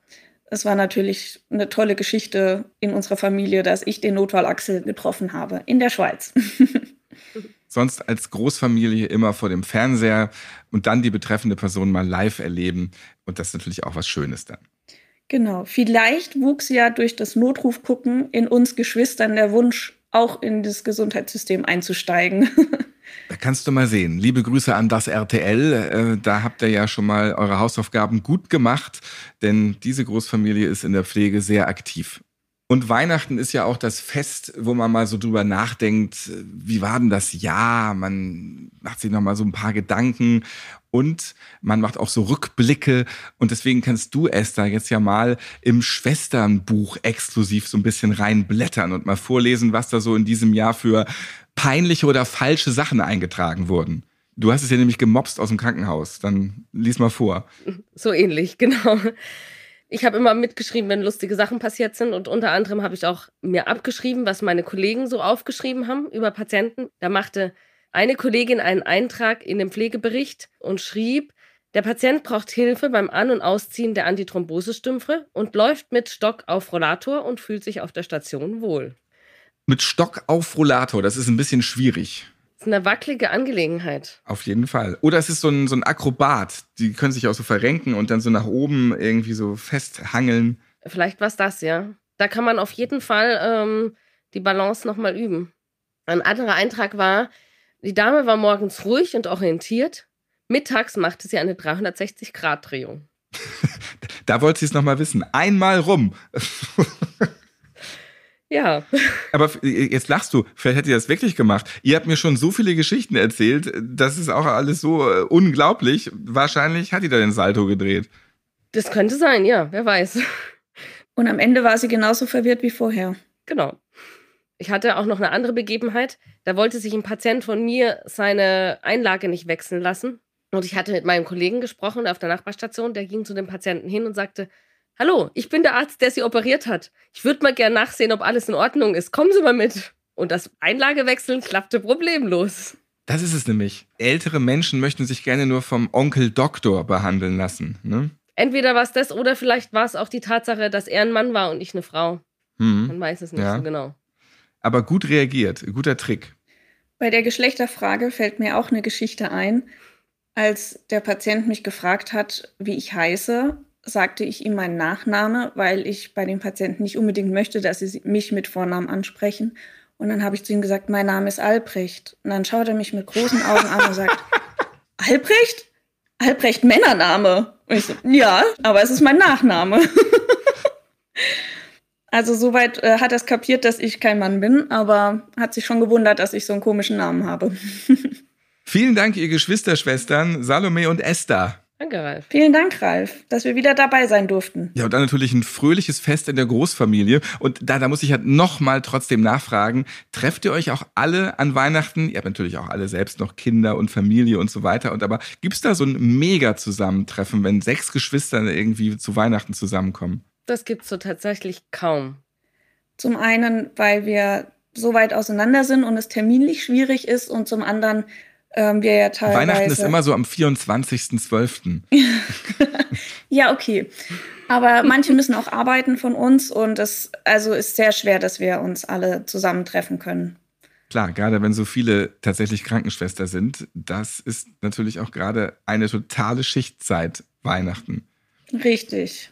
es war natürlich eine tolle Geschichte in unserer Familie, dass ich den Notfall Axel getroffen habe in der Schweiz. sonst als Großfamilie immer vor dem Fernseher und dann die betreffende Person mal live erleben. Und das ist natürlich auch was Schönes dann. Genau. Vielleicht wuchs ja durch das Notrufgucken in uns Geschwistern der Wunsch, auch in das Gesundheitssystem einzusteigen. Da kannst du mal sehen. Liebe Grüße an das RTL. Äh, da habt ihr ja schon mal eure Hausaufgaben gut gemacht, denn diese Großfamilie ist in der Pflege sehr aktiv. Und Weihnachten ist ja auch das Fest, wo man mal so drüber nachdenkt, wie war denn das Jahr? Man macht sich noch mal so ein paar Gedanken und man macht auch so Rückblicke. Und deswegen kannst du, Esther, jetzt ja mal im Schwesternbuch exklusiv so ein bisschen reinblättern und mal vorlesen, was da so in diesem Jahr für peinliche oder falsche Sachen eingetragen wurden. Du hast es ja nämlich gemobst aus dem Krankenhaus. Dann lies mal vor. So ähnlich, genau ich habe immer mitgeschrieben, wenn lustige Sachen passiert sind. Und unter anderem habe ich auch mir abgeschrieben, was meine Kollegen so aufgeschrieben haben über Patienten. Da machte eine Kollegin einen Eintrag in den Pflegebericht und schrieb, der Patient braucht Hilfe beim An- und Ausziehen der Antithrombosestümpfe und läuft mit Stock auf Rollator und fühlt sich auf der Station wohl. Mit Stock auf Rollator, das ist ein bisschen schwierig ist eine wackelige Angelegenheit. Auf jeden Fall. Oder es ist so ein, so ein Akrobat. Die können sich auch so verrenken und dann so nach oben irgendwie so festhangeln. Vielleicht war es das, ja. Da kann man auf jeden Fall ähm, die Balance nochmal üben. Ein anderer Eintrag war, die Dame war morgens ruhig und orientiert. Mittags machte sie eine 360-Grad-Drehung. da wollte sie es nochmal wissen. Einmal rum. Ja. Aber jetzt lachst du, vielleicht hat ihr das wirklich gemacht. Ihr habt mir schon so viele Geschichten erzählt, das ist auch alles so äh, unglaublich. Wahrscheinlich hat die da den Salto gedreht. Das könnte sein, ja, wer weiß. Und am Ende war sie genauso verwirrt wie vorher. Genau. Ich hatte auch noch eine andere Begebenheit. Da wollte sich ein Patient von mir seine Einlage nicht wechseln lassen. Und ich hatte mit meinem Kollegen gesprochen auf der Nachbarstation. Der ging zu dem Patienten hin und sagte: Hallo, ich bin der Arzt, der Sie operiert hat. Ich würde mal gern nachsehen, ob alles in Ordnung ist. Kommen Sie mal mit. Und das Einlagewechseln klappte problemlos. Das ist es nämlich. Ältere Menschen möchten sich gerne nur vom Onkel Doktor behandeln lassen. Ne? Entweder war es das oder vielleicht war es auch die Tatsache, dass er ein Mann war und ich eine Frau. Hm. Man weiß es nicht Ja. so genau. Aber gut reagiert, guter Trick. Bei der Geschlechterfrage fällt mir auch eine Geschichte ein. Als der Patient mich gefragt hat, wie ich heiße, sagte ich ihm meinen Nachname, weil ich bei den Patienten nicht unbedingt möchte, dass sie mich mit Vornamen ansprechen. Und dann habe ich zu ihm gesagt, mein Name ist Albrecht. Und dann schaut er mich mit großen Augen an und sagt, Albrecht? Albrecht Männername. Und ich so, ja, aber es ist mein Nachname. Also soweit äh, hat er es kapiert, dass ich kein Mann bin, aber hat sich schon gewundert, dass ich so einen komischen Namen habe. Vielen Dank, ihr Geschwisterschwestern Salome und Esther. Danke, Ralf. Vielen Dank, Ralf, dass wir wieder dabei sein durften. Ja, und dann natürlich ein fröhliches Fest in der Großfamilie. Und da, da muss ich halt nochmal trotzdem nachfragen, trefft ihr euch auch alle an Weihnachten? Ihr habt natürlich auch alle selbst noch Kinder und Familie und so weiter. Und aber gibt's da so ein Mega-Zusammentreffen, wenn sechs Geschwister irgendwie zu Weihnachten zusammenkommen? Das gibt's so tatsächlich kaum. Zum einen, weil wir so weit auseinander sind und es terminlich schwierig ist und zum anderen ähm, wir ja teilweise... Weihnachten ist immer so am 24.12. Ja, okay. Aber manche müssen auch arbeiten von uns und es also ist sehr schwer, dass wir uns alle zusammentreffen können. Klar, gerade wenn so viele tatsächlich Krankenschwester sind, das ist natürlich auch gerade eine totale Schichtzeit Weihnachten. Richtig.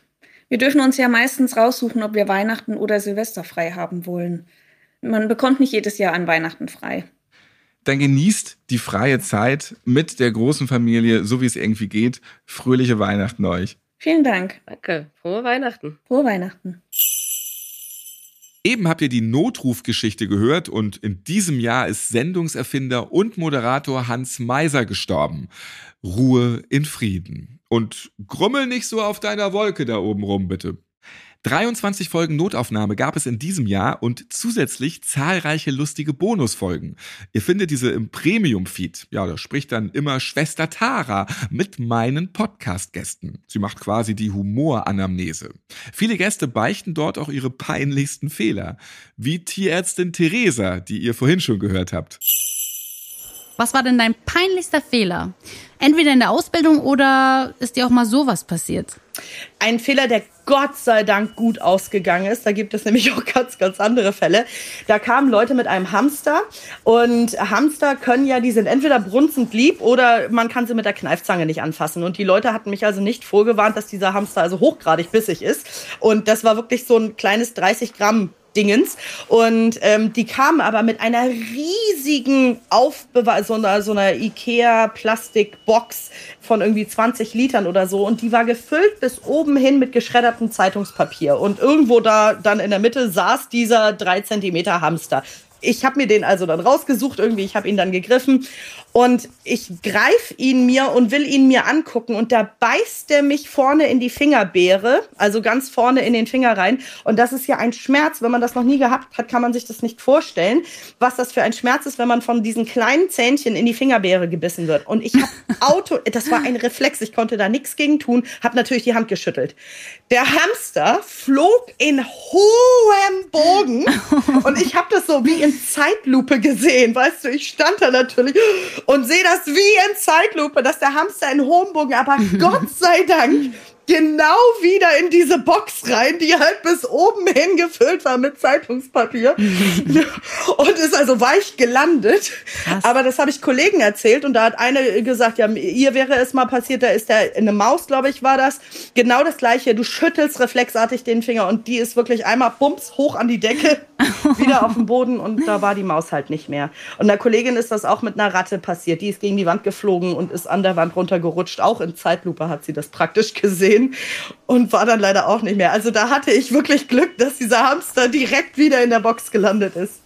Wir dürfen uns ja meistens raussuchen, ob wir Weihnachten oder Silvester frei haben wollen. Man bekommt nicht jedes Jahr an Weihnachten frei. Dann genießt die freie Zeit mit der großen Familie, so wie es irgendwie geht. Fröhliche Weihnachten euch. Vielen Dank. Danke. Frohe Weihnachten. Frohe Weihnachten. Eben habt ihr die Notrufgeschichte gehört und in diesem Jahr ist Sendungserfinder und Moderator Hans Meiser gestorben. Ruhe in Frieden. Und grummel nicht so auf deiner Wolke da oben rum, bitte. 23 Folgen Notaufnahme gab es in diesem Jahr und zusätzlich zahlreiche lustige Bonusfolgen. Ihr findet diese im Premium-Feed. Ja, da spricht dann immer Schwester Tara mit meinen Podcast-Gästen. Sie macht quasi die Humoranamnese. Viele Gäste beichten dort auch ihre peinlichsten Fehler. Wie Tierärztin Theresa, die ihr vorhin schon gehört habt. Was war denn dein peinlichster Fehler? Entweder in der Ausbildung oder ist dir auch mal sowas passiert? Ein Fehler, der Gott sei Dank gut ausgegangen ist. Da gibt es nämlich auch ganz, ganz andere Fälle. Da kamen Leute mit einem Hamster und Hamster können ja, die sind entweder brunzend lieb oder man kann sie mit der Kneifzange nicht anfassen. Und die Leute hatten mich also nicht vorgewarnt, dass dieser Hamster also hochgradig bissig ist. Und das war wirklich so ein kleines 30 Gramm Dingens. Und ähm, die kamen aber mit einer riesigen Aufbewahrung, so einer, so einer Ikea-Plastikbox von irgendwie 20 Litern oder so. Und die war gefüllt bis oben hin mit geschreddertem Zeitungspapier. Und irgendwo da dann in der Mitte saß dieser drei Zentimeter Hamster. Ich habe mir den also dann rausgesucht, irgendwie, ich habe ihn dann gegriffen und ich greife ihn mir und will ihn mir angucken. Und da beißt der mich vorne in die Fingerbeere, also ganz vorne in den Finger rein. Und das ist ja ein Schmerz, wenn man das noch nie gehabt hat, kann man sich das nicht vorstellen, was das für ein Schmerz ist, wenn man von diesen kleinen Zähnchen in die Fingerbeere gebissen wird. Und ich habe Auto, das war ein Reflex, ich konnte da nichts gegen tun, habe natürlich die Hand geschüttelt. Der Hamster flog in hohem Bogen. Und ich habe das so wie in Zeitlupe gesehen, weißt du, ich stand da natürlich und sehe das wie in Zeitlupe, dass der Hamster in hohem Bogen, aber Gott sei Dank genau wieder in diese Box rein, die halt bis oben hin gefüllt war mit Zeitungspapier und ist also weich gelandet. Aber das habe ich Kollegen erzählt und da hat eine gesagt, ja, ihr wäre es mal passiert, da ist der eine Maus, glaube ich, war das. Genau das gleiche, du schüttelst reflexartig den Finger und die ist wirklich einmal bums hoch an die Decke, wieder auf den Boden und da war die Maus halt nicht mehr. Und der Kollegin ist das auch mit einer Ratte passiert, die ist gegen die Wand geflogen und ist an der Wand runtergerutscht. Auch in Zeitlupe hat sie das praktisch gesehen und war dann leider auch nicht mehr. Also da hatte ich wirklich Glück, dass dieser Hamster direkt wieder in der Box gelandet ist.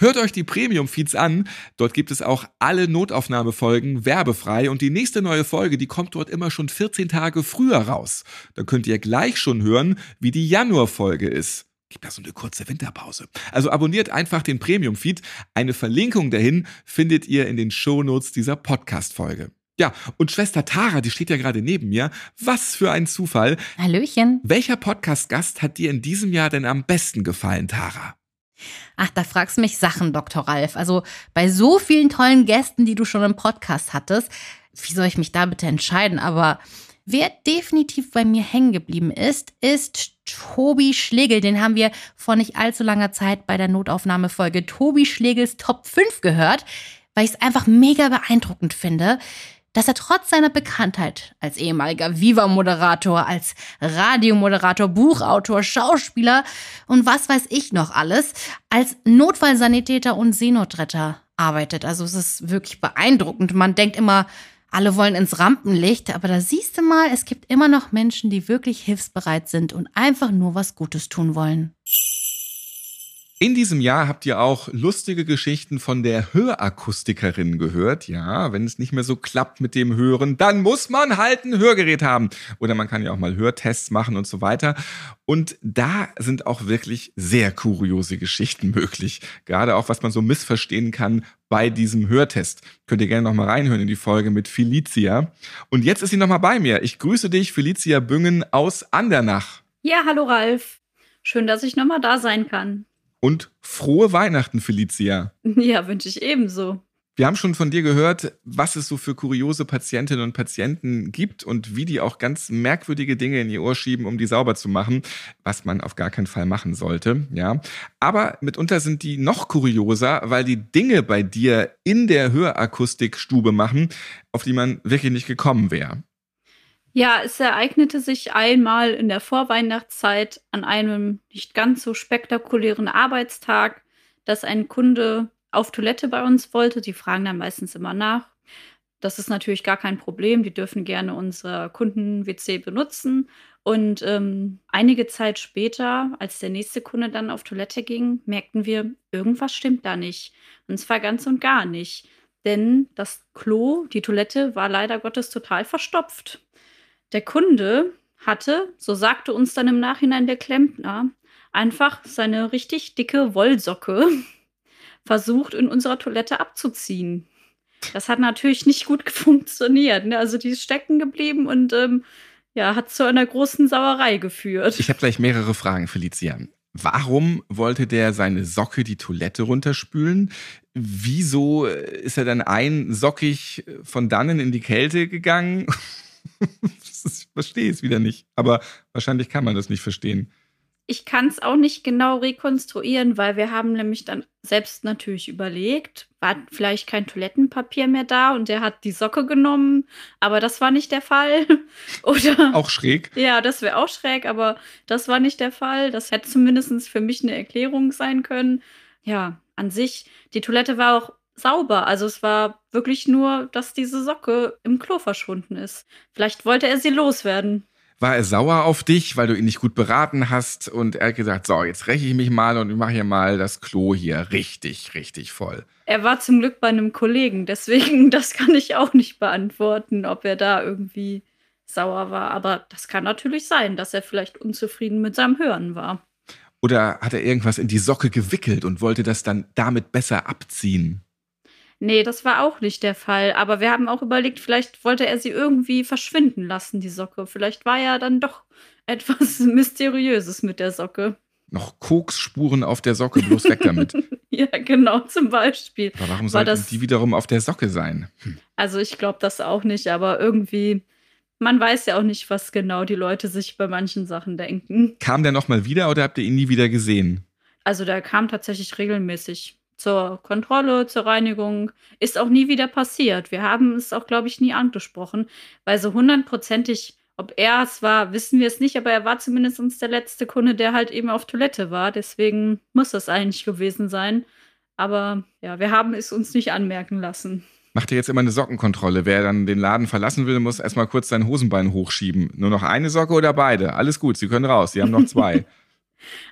Hört euch die Premium-Feeds an. Dort gibt es auch alle Notaufnahmefolgen werbefrei und die nächste neue Folge, die kommt dort immer schon 14 Tage früher raus. Da könnt ihr gleich schon hören, wie die Januar-Folge ist. Gibt da so eine kurze Winterpause. Also abonniert einfach den Premium-Feed. Eine Verlinkung dahin findet ihr in den Shownotes dieser Podcast-Folge. Ja, und Schwester Tara, die steht ja gerade neben mir. Was für ein Zufall. Hallöchen. Welcher Podcast-Gast hat dir in diesem Jahr denn am besten gefallen, Tara? Ach, da fragst du mich Sachen, Dr. Ralf. Also bei so vielen tollen Gästen, die du schon im Podcast hattest, wie soll ich mich da bitte entscheiden? Aber wer definitiv bei mir hängen geblieben ist, ist Tobi Schlegel. Den haben wir vor nicht allzu langer Zeit bei der Notaufnahmefolge Tobi Schlegels Top 5 gehört, weil ich es einfach mega beeindruckend finde dass er trotz seiner Bekanntheit als ehemaliger Viva-Moderator, als Radiomoderator, Buchautor, Schauspieler und was weiß ich noch alles, als Notfallsanitäter und Seenotretter arbeitet. Also es ist wirklich beeindruckend. Man denkt immer, alle wollen ins Rampenlicht, aber da siehst du mal, es gibt immer noch Menschen, die wirklich hilfsbereit sind und einfach nur was Gutes tun wollen. In diesem Jahr habt ihr auch lustige Geschichten von der Hörakustikerin gehört. Ja, wenn es nicht mehr so klappt mit dem Hören, dann muss man halt ein Hörgerät haben. Oder man kann ja auch mal Hörtests machen und so weiter. Und da sind auch wirklich sehr kuriose Geschichten möglich. Gerade auch, was man so missverstehen kann bei diesem Hörtest. Könnt ihr gerne noch mal reinhören in die Folge mit Felicia. Und jetzt ist sie noch mal bei mir. Ich grüße dich, Felicia Büngen aus Andernach. Ja, hallo Ralf. Schön, dass ich noch mal da sein kann. Und frohe Weihnachten, Felicia. Ja, wünsche ich ebenso. Wir haben schon von dir gehört, was es so für kuriose Patientinnen und Patienten gibt und wie die auch ganz merkwürdige Dinge in ihr Ohr schieben, um die sauber zu machen, was man auf gar keinen Fall machen sollte, ja. Aber mitunter sind die noch kurioser, weil die Dinge bei dir in der Hörakustikstube machen, auf die man wirklich nicht gekommen wäre. Ja, es ereignete sich einmal in der Vorweihnachtszeit an einem nicht ganz so spektakulären Arbeitstag, dass ein Kunde auf Toilette bei uns wollte. Die fragen dann meistens immer nach. Das ist natürlich gar kein Problem. Die dürfen gerne unser Kunden-WC benutzen. Und ähm, einige Zeit später, als der nächste Kunde dann auf Toilette ging, merkten wir, irgendwas stimmt da nicht. Und zwar ganz und gar nicht. Denn das Klo, die Toilette, war leider Gottes total verstopft. Der Kunde hatte, so sagte uns dann im Nachhinein der Klempner, einfach seine richtig dicke Wollsocke versucht, in unserer Toilette abzuziehen. Das hat natürlich nicht gut funktioniert. Ne? Also die ist stecken geblieben und ähm, ja, hat zu einer großen Sauerei geführt. Ich habe gleich mehrere Fragen, Felicia. Warum wollte der seine Socke die Toilette runterspülen? Wieso ist er dann einsockig von dannen in die Kälte gegangen? ich verstehe es wieder nicht. Aber wahrscheinlich kann man das nicht verstehen. Ich kann es auch nicht genau rekonstruieren, weil wir haben nämlich dann selbst natürlich überlegt, war vielleicht kein Toilettenpapier mehr da und der hat die Socke genommen, aber das war nicht der Fall. Oder auch schräg. Ja, das wäre auch schräg, aber das war nicht der Fall. Das hätte zumindest für mich eine Erklärung sein können. Ja, an sich, die Toilette war auch sauber. Also es war wirklich nur, dass diese Socke im Klo verschwunden ist. Vielleicht wollte er sie loswerden. War er sauer auf dich, weil du ihn nicht gut beraten hast und er hat gesagt, so, jetzt räche ich mich mal und ich mache hier mal das Klo hier richtig, richtig voll. Er war zum Glück bei einem Kollegen, deswegen das kann ich auch nicht beantworten, ob er da irgendwie sauer war. Aber das kann natürlich sein, dass er vielleicht unzufrieden mit seinem Hören war. Oder hat er irgendwas in die Socke gewickelt und wollte das dann damit besser abziehen? Nee, das war auch nicht der Fall. Aber wir haben auch überlegt, vielleicht wollte er sie irgendwie verschwinden lassen, die Socke. Vielleicht war ja dann doch etwas Mysteriöses mit der Socke. Noch Koksspuren auf der Socke, bloß weg damit. ja, genau, zum Beispiel. Aber warum sollten das, die wiederum auf der Socke sein? Hm. Also ich glaube das auch nicht, aber irgendwie, man weiß ja auch nicht, was genau die Leute sich bei manchen Sachen denken. Kam der nochmal wieder oder habt ihr ihn nie wieder gesehen? Also der kam tatsächlich regelmäßig zur Kontrolle, zur Reinigung. Ist auch nie wieder passiert. Wir haben es auch, glaube ich, nie angesprochen, weil so hundertprozentig, ob er es war, wissen wir es nicht, aber er war zumindest uns der letzte Kunde, der halt eben auf Toilette war. Deswegen muss das eigentlich gewesen sein. Aber ja, wir haben es uns nicht anmerken lassen. Macht ihr jetzt immer eine Sockenkontrolle? Wer dann den Laden verlassen will, muss erstmal kurz sein Hosenbein hochschieben. Nur noch eine Socke oder beide? Alles gut, Sie können raus. Sie haben noch zwei.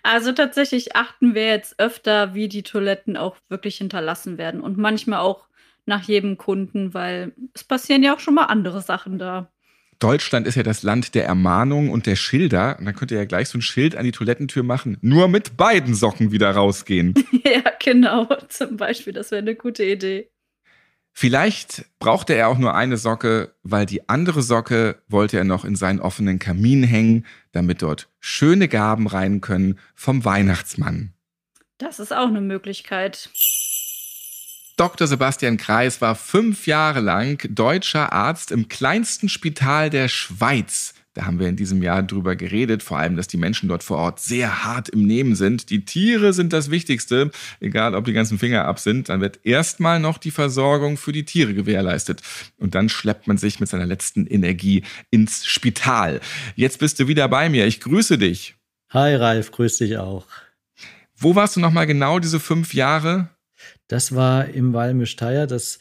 Also tatsächlich achten wir jetzt öfter, wie die Toiletten auch wirklich hinterlassen werden und manchmal auch nach jedem Kunden, weil es passieren ja auch schon mal andere Sachen da. Deutschland ist ja das Land der Ermahnung und der Schilder. Und dann könnt ihr ja gleich so ein Schild an die Toilettentür machen. Nur mit beiden Socken wieder rausgehen. ja, genau. Zum Beispiel, das wäre eine gute Idee. Vielleicht brauchte er auch nur eine Socke, weil die andere Socke wollte er noch in seinen offenen Kamin hängen, damit dort schöne Gaben rein können vom Weihnachtsmann. Das ist auch eine Möglichkeit. Dr. Sebastian Kreis war fünf Jahre lang deutscher Arzt im kleinsten Spital der Schweiz. Da haben wir in diesem Jahr drüber geredet, vor allem, dass die Menschen dort vor Ort sehr hart im Nehmen sind. Die Tiere sind das Wichtigste, egal ob die ganzen Finger ab sind. Dann wird erstmal noch die Versorgung für die Tiere gewährleistet. Und dann schleppt man sich mit seiner letzten Energie ins Spital. Jetzt bist du wieder bei mir. Ich grüße dich. Hi Ralf, grüß dich auch. Wo warst du nochmal genau diese fünf Jahre? Das war im Walmisch-Theier, das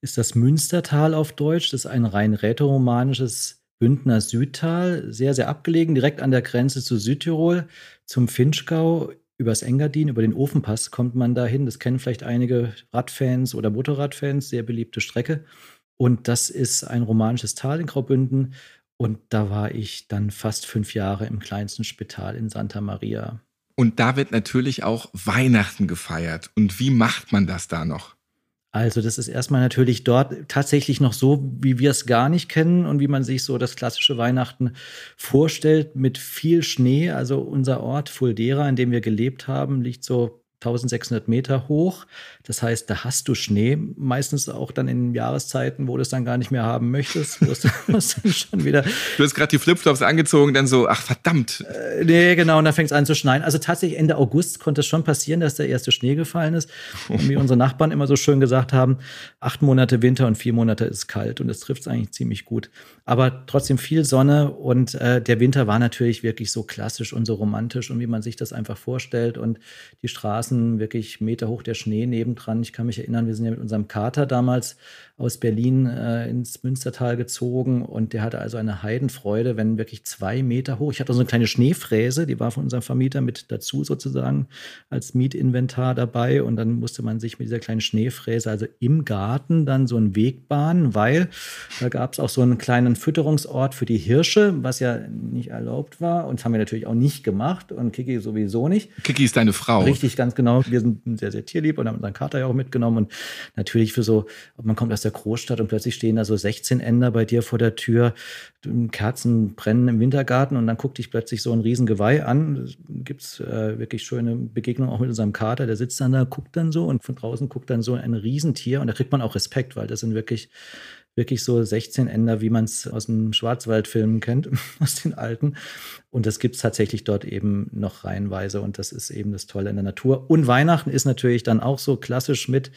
ist das Münstertal auf Deutsch. Das ist ein rein rätoromanisches Bündner Südtal, sehr, sehr abgelegen, direkt an der Grenze zu Südtirol, zum Finchgau. Übers Engadin, über den Ofenpass kommt man dahin. Das kennen vielleicht einige Radfans oder Motorradfans, sehr beliebte Strecke. Und das ist ein romanisches Tal in Graubünden. Und da war ich dann fast fünf Jahre im kleinsten Spital in Santa Maria. Und da wird natürlich auch Weihnachten gefeiert. Und wie macht man das da noch? Also das ist erstmal natürlich dort tatsächlich noch so, wie wir es gar nicht kennen und wie man sich so das klassische Weihnachten vorstellt, mit viel Schnee. Also unser Ort Fuldera, in dem wir gelebt haben, liegt so 1600 Meter hoch. Das heißt, da hast du Schnee, meistens auch dann in Jahreszeiten, wo du es dann gar nicht mehr haben möchtest, wo es dann schon wieder. Du hast gerade die Flipflops angezogen, dann so, ach verdammt. Äh, nee, genau, und dann fängt es an zu schneien. Also tatsächlich Ende August konnte es schon passieren, dass der erste Schnee gefallen ist. Und wie unsere Nachbarn immer so schön gesagt haben, acht Monate Winter und vier Monate ist kalt und das trifft es eigentlich ziemlich gut. Aber trotzdem viel Sonne und äh, der Winter war natürlich wirklich so klassisch und so romantisch und wie man sich das einfach vorstellt und die Straßen wirklich Meter hoch der Schnee nebendran. Ich kann mich erinnern, wir sind ja mit unserem Kater damals aus Berlin äh, ins Münstertal gezogen und der hatte also eine Heidenfreude, wenn wirklich zwei Meter hoch. Ich hatte so eine kleine Schneefräse, die war von unserem Vermieter mit dazu sozusagen als Mietinventar dabei und dann musste man sich mit dieser kleinen Schneefräse also im Garten dann so einen Weg bahnen, weil da gab es auch so einen kleinen Fütterungsort für die Hirsche, was ja nicht erlaubt war und das haben wir natürlich auch nicht gemacht und Kiki sowieso nicht. Kiki ist deine Frau. Richtig, ganz genau. Wir sind sehr, sehr tierlieb und haben unseren Kater ja auch mitgenommen und natürlich für so, man kommt aus der der Großstadt und plötzlich stehen da so 16 Änder bei dir vor der Tür, Kerzen brennen im Wintergarten und dann guckt dich plötzlich so ein Riesengeweih an. Gibt es äh, wirklich schöne Begegnungen auch mit unserem Kater, der sitzt dann da, guckt dann so und von draußen guckt dann so ein Riesentier und da kriegt man auch Respekt, weil das sind wirklich wirklich so 16 Änder, wie man es aus dem Schwarzwaldfilm kennt, aus den alten. Und das gibt es tatsächlich dort eben noch reihenweise. Und das ist eben das Tolle in der Natur. Und Weihnachten ist natürlich dann auch so klassisch mit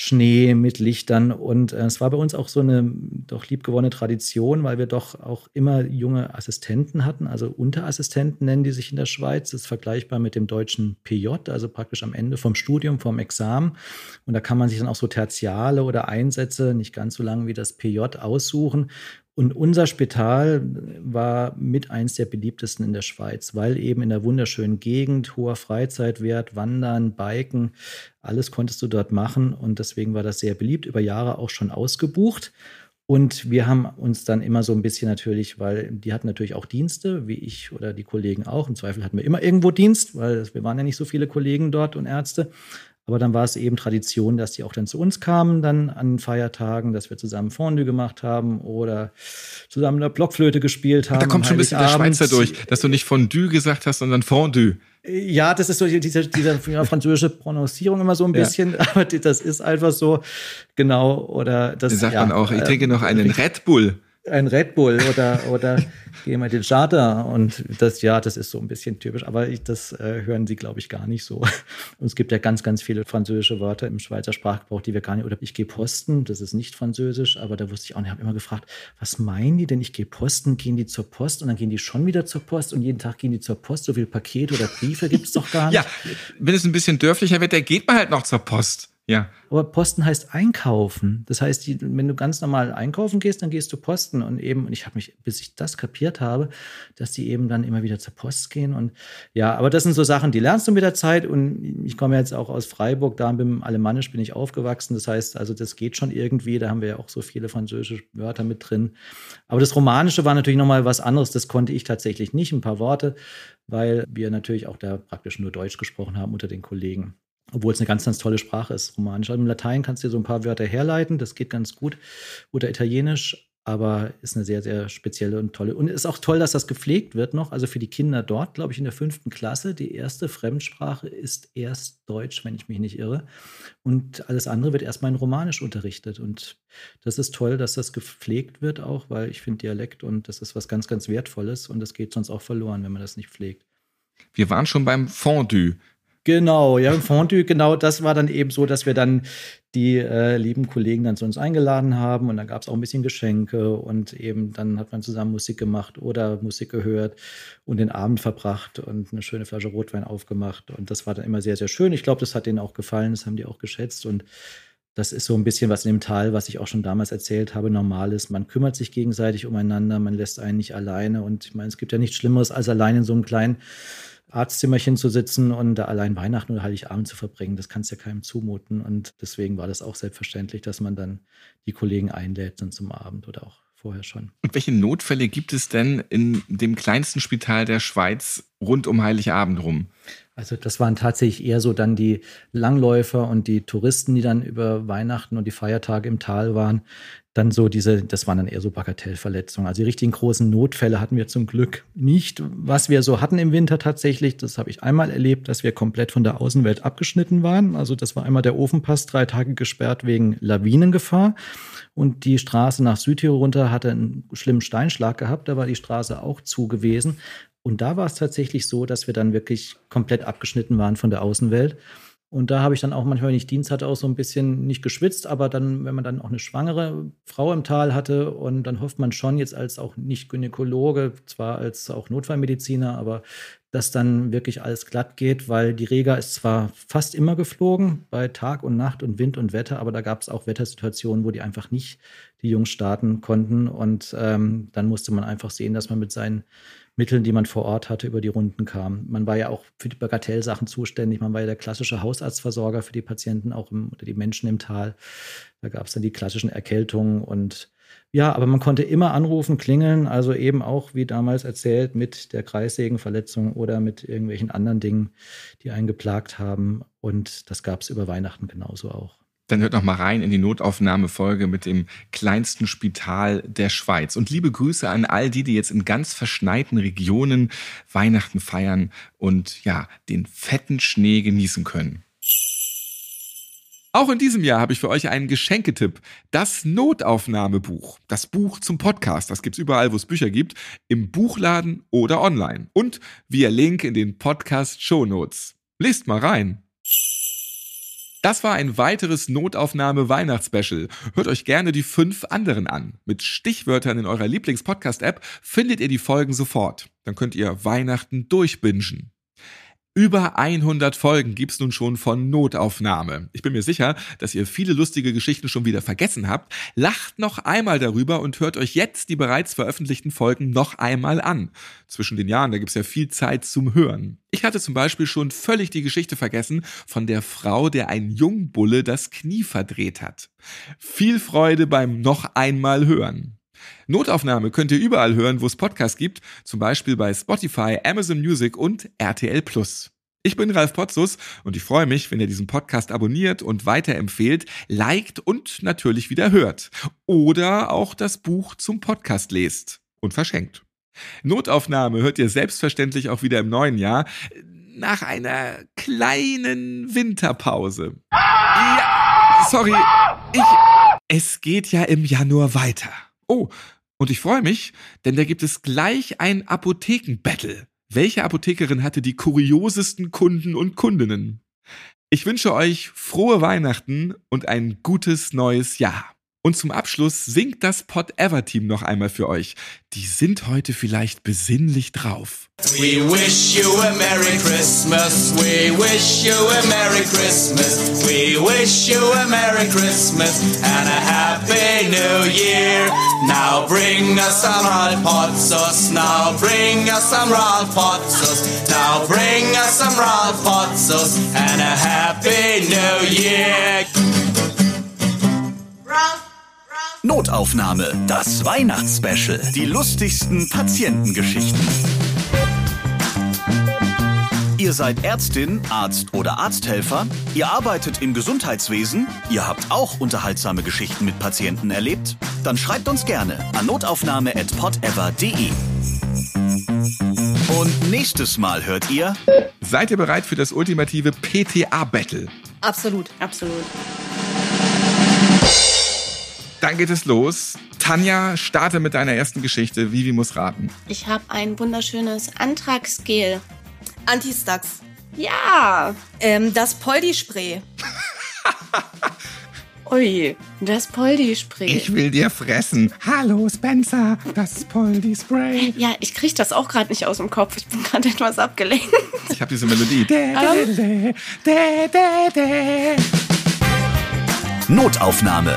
Schnee, mit Lichtern. Und äh, es war bei uns auch so eine doch liebgewonnene Tradition, weil wir doch auch immer junge Assistenten hatten, also Unterassistenten nennen die sich in der Schweiz. Das ist vergleichbar mit dem deutschen PJ, also praktisch am Ende vom Studium, vom Examen. Und da kann man sich dann auch so Tertiale oder Einsätze, nicht ganz so lang wie das PJ, aussuchen. Und unser Spital war mit eins der beliebtesten in der Schweiz, weil eben in der wunderschönen Gegend, hoher Freizeitwert, Wandern, Biken, alles konntest du dort machen. Und deswegen war das sehr beliebt, über Jahre auch schon ausgebucht. Und wir haben uns dann immer so ein bisschen natürlich, weil die hatten natürlich auch Dienste, wie ich oder die Kollegen auch. Im Zweifel hatten wir immer irgendwo Dienst, weil wir waren ja nicht so viele Kollegen dort und Ärzte. Aber dann war es eben Tradition, dass die auch dann zu uns kamen, dann an Feiertagen, dass wir zusammen Fondue gemacht haben oder zusammen eine Blockflöte gespielt haben. Da kommt schon ein bisschen der Schweizer durch, dass du nicht Fondue gesagt hast, sondern Fondue. Ja, das ist so diese, diese französische Prononcierung immer so ein bisschen, ja. aber das ist einfach so, genau, oder das. sagt ja, man auch, ich trinke noch einen Red Bull ein Red Bull oder, oder gehen wir den Charter. Und das, ja, das ist so ein bisschen typisch. Aber ich, das äh, hören Sie, glaube ich, gar nicht so. Und es gibt ja ganz, ganz viele französische Wörter im Schweizer Sprachgebrauch, die wir gar nicht, oder ich gehe posten, das ist nicht französisch, aber da wusste ich auch nicht, ich habe immer gefragt, was meinen die denn? Ich gehe posten, gehen die zur Post und dann gehen die schon wieder zur Post und jeden Tag gehen die zur Post. So viele Pakete oder Briefe gibt es doch gar nicht. Ja, wenn es ein bisschen dörflicher wird, dann geht man halt noch zur Post. Ja. Aber Posten heißt einkaufen. Das heißt, wenn du ganz normal einkaufen gehst, dann gehst du Posten. Und eben, und ich habe mich, bis ich das kapiert habe, dass die eben dann immer wieder zur Post gehen. Und ja, aber das sind so Sachen, die lernst du mit der Zeit. Und ich komme jetzt auch aus Freiburg, da im Alemannisch bin ich aufgewachsen. Das heißt, also das geht schon irgendwie. Da haben wir ja auch so viele französische Wörter mit drin. Aber das Romanische war natürlich nochmal was anderes. Das konnte ich tatsächlich nicht, ein paar Worte, weil wir natürlich auch da praktisch nur Deutsch gesprochen haben unter den Kollegen. Obwohl es eine ganz, ganz tolle Sprache ist, Romanisch. Also Im Latein kannst du dir so ein paar Wörter herleiten, das geht ganz gut. Oder Italienisch, aber ist eine sehr, sehr spezielle und tolle. Und ist auch toll, dass das gepflegt wird noch. Also für die Kinder dort, glaube ich, in der fünften Klasse. Die erste Fremdsprache ist erst Deutsch, wenn ich mich nicht irre. Und alles andere wird erstmal in Romanisch unterrichtet. Und das ist toll, dass das gepflegt wird auch, weil ich finde Dialekt und das ist was ganz, ganz Wertvolles. Und das geht sonst auch verloren, wenn man das nicht pflegt. Wir waren schon beim Fondue. Genau, ja, Fondue, genau, das war dann eben so, dass wir dann die äh, lieben Kollegen dann zu uns eingeladen haben und dann gab es auch ein bisschen Geschenke und eben dann hat man zusammen Musik gemacht oder Musik gehört und den Abend verbracht und eine schöne Flasche Rotwein aufgemacht und das war dann immer sehr, sehr schön. Ich glaube, das hat denen auch gefallen, das haben die auch geschätzt und das ist so ein bisschen was in dem Tal, was ich auch schon damals erzählt habe, normal ist. Man kümmert sich gegenseitig umeinander, man lässt einen nicht alleine und ich meine, es gibt ja nichts Schlimmeres, als allein in so einem kleinen Arztzimmerchen zu sitzen und da allein Weihnachten oder Heiligabend zu verbringen. Das kannst du ja keinem zumuten. Und deswegen war das auch selbstverständlich, dass man dann die Kollegen einlädt dann zum Abend oder auch vorher schon. Und welche Notfälle gibt es denn in dem kleinsten Spital der Schweiz rund um Heiligabend rum? Also das waren tatsächlich eher so dann die Langläufer und die Touristen, die dann über Weihnachten und die Feiertage im Tal waren. Dann so diese, das waren dann eher so Bagatellverletzungen. Also die richtigen großen Notfälle hatten wir zum Glück nicht. Was wir so hatten im Winter tatsächlich, das habe ich einmal erlebt, dass wir komplett von der Außenwelt abgeschnitten waren. Also das war einmal der Ofenpass, drei Tage gesperrt wegen Lawinengefahr. Und die Straße nach Südtirol runter hatte einen schlimmen Steinschlag gehabt. Da war die Straße auch zu gewesen. Und da war es tatsächlich so, dass wir dann wirklich komplett abgeschnitten waren von der Außenwelt. Und da habe ich dann auch manchmal, wenn ich Dienst hatte, auch so ein bisschen nicht geschwitzt, aber dann, wenn man dann auch eine schwangere Frau im Tal hatte und dann hofft man schon jetzt als auch nicht Gynäkologe, zwar als auch Notfallmediziner, aber dass dann wirklich alles glatt geht, weil die Rega ist zwar fast immer geflogen bei Tag und Nacht und Wind und Wetter, aber da gab es auch Wettersituationen, wo die einfach nicht die Jungs starten konnten und ähm, dann musste man einfach sehen, dass man mit seinen Mitteln, die man vor Ort hatte, über die Runden kam. Man war ja auch für die Bagatellsachen zuständig. Man war ja der klassische Hausarztversorger für die Patienten, auch im, oder die Menschen im Tal. Da gab es dann die klassischen Erkältungen und ja, aber man konnte immer anrufen, klingeln, also eben auch, wie damals erzählt, mit der Kreissägenverletzung oder mit irgendwelchen anderen Dingen, die einen geplagt haben. Und das gab es über Weihnachten genauso auch. Dann hört noch mal rein in die Notaufnahmefolge mit dem kleinsten Spital der Schweiz. Und liebe Grüße an all die, die jetzt in ganz verschneiten Regionen Weihnachten feiern und ja, den fetten Schnee genießen können. Auch in diesem Jahr habe ich für euch einen Geschenketipp. Das Notaufnahmebuch. Das Buch zum Podcast. Das gibt's überall, wo es Bücher gibt. Im Buchladen oder online. Und via Link in den Podcast Show Notes. Lest mal rein. Das war ein weiteres Notaufnahme-Weihnachtsspecial. Hört euch gerne die fünf anderen an. Mit Stichwörtern in eurer Lieblings-Podcast-App findet ihr die Folgen sofort. Dann könnt ihr Weihnachten durchbingen. Über 100 Folgen gibt's nun schon von Notaufnahme. Ich bin mir sicher, dass ihr viele lustige Geschichten schon wieder vergessen habt. Lacht noch einmal darüber und hört euch jetzt die bereits veröffentlichten Folgen noch einmal an. Zwischen den Jahren, da gibt's ja viel Zeit zum Hören. Ich hatte zum Beispiel schon völlig die Geschichte vergessen von der Frau, der ein Jungbulle das Knie verdreht hat. Viel Freude beim noch einmal hören. Notaufnahme könnt ihr überall hören, wo es Podcasts gibt, zum Beispiel bei Spotify, Amazon Music und RTL Plus. Ich bin Ralf Potzus und ich freue mich, wenn ihr diesen Podcast abonniert und weiterempfehlt, liked und natürlich wieder hört. Oder auch das Buch zum Podcast lest und verschenkt. Notaufnahme hört ihr selbstverständlich auch wieder im neuen Jahr, nach einer kleinen Winterpause. Ja, sorry, ich, es geht ja im Januar weiter. Oh, und ich freue mich, denn da gibt es gleich ein Apothekenbattle. Welche Apothekerin hatte die kuriosesten Kunden und Kundinnen? Ich wünsche euch frohe Weihnachten und ein gutes neues Jahr. Und zum Abschluss singt das Pot Ever Team noch einmal für euch. Die sind heute vielleicht besinnlich drauf. We wish you a Merry Christmas. We wish you a Merry Christmas. We wish you a Merry Christmas and a Happy New Year. Now bring us some Ralph Potsos. Now bring us some Ralph Potsos. Now bring us some Ralph Potsos and a Happy New Year. Notaufnahme, das Weihnachtsspecial. Die lustigsten Patientengeschichten. Ihr seid Ärztin, Arzt oder Arzthelfer? Ihr arbeitet im Gesundheitswesen? Ihr habt auch unterhaltsame Geschichten mit Patienten erlebt? Dann schreibt uns gerne an notaufnahme.podever.de. Und nächstes Mal hört ihr. Seid ihr bereit für das ultimative PTA-Battle? Absolut, absolut. Dann geht es los. Tanja, starte mit deiner ersten Geschichte. Vivi muss raten. Ich habe ein wunderschönes Antragsgel. Antistax. Ja. Ähm, das Poldi-Spray. Ui, das Poldi-Spray. Ich will dir fressen. Hallo Spencer, das Poldi-Spray. Ja, ich krieg das auch gerade nicht aus dem Kopf. Ich bin gerade etwas abgelenkt. Ich habe diese Melodie. Dä, dä, dä. Notaufnahme.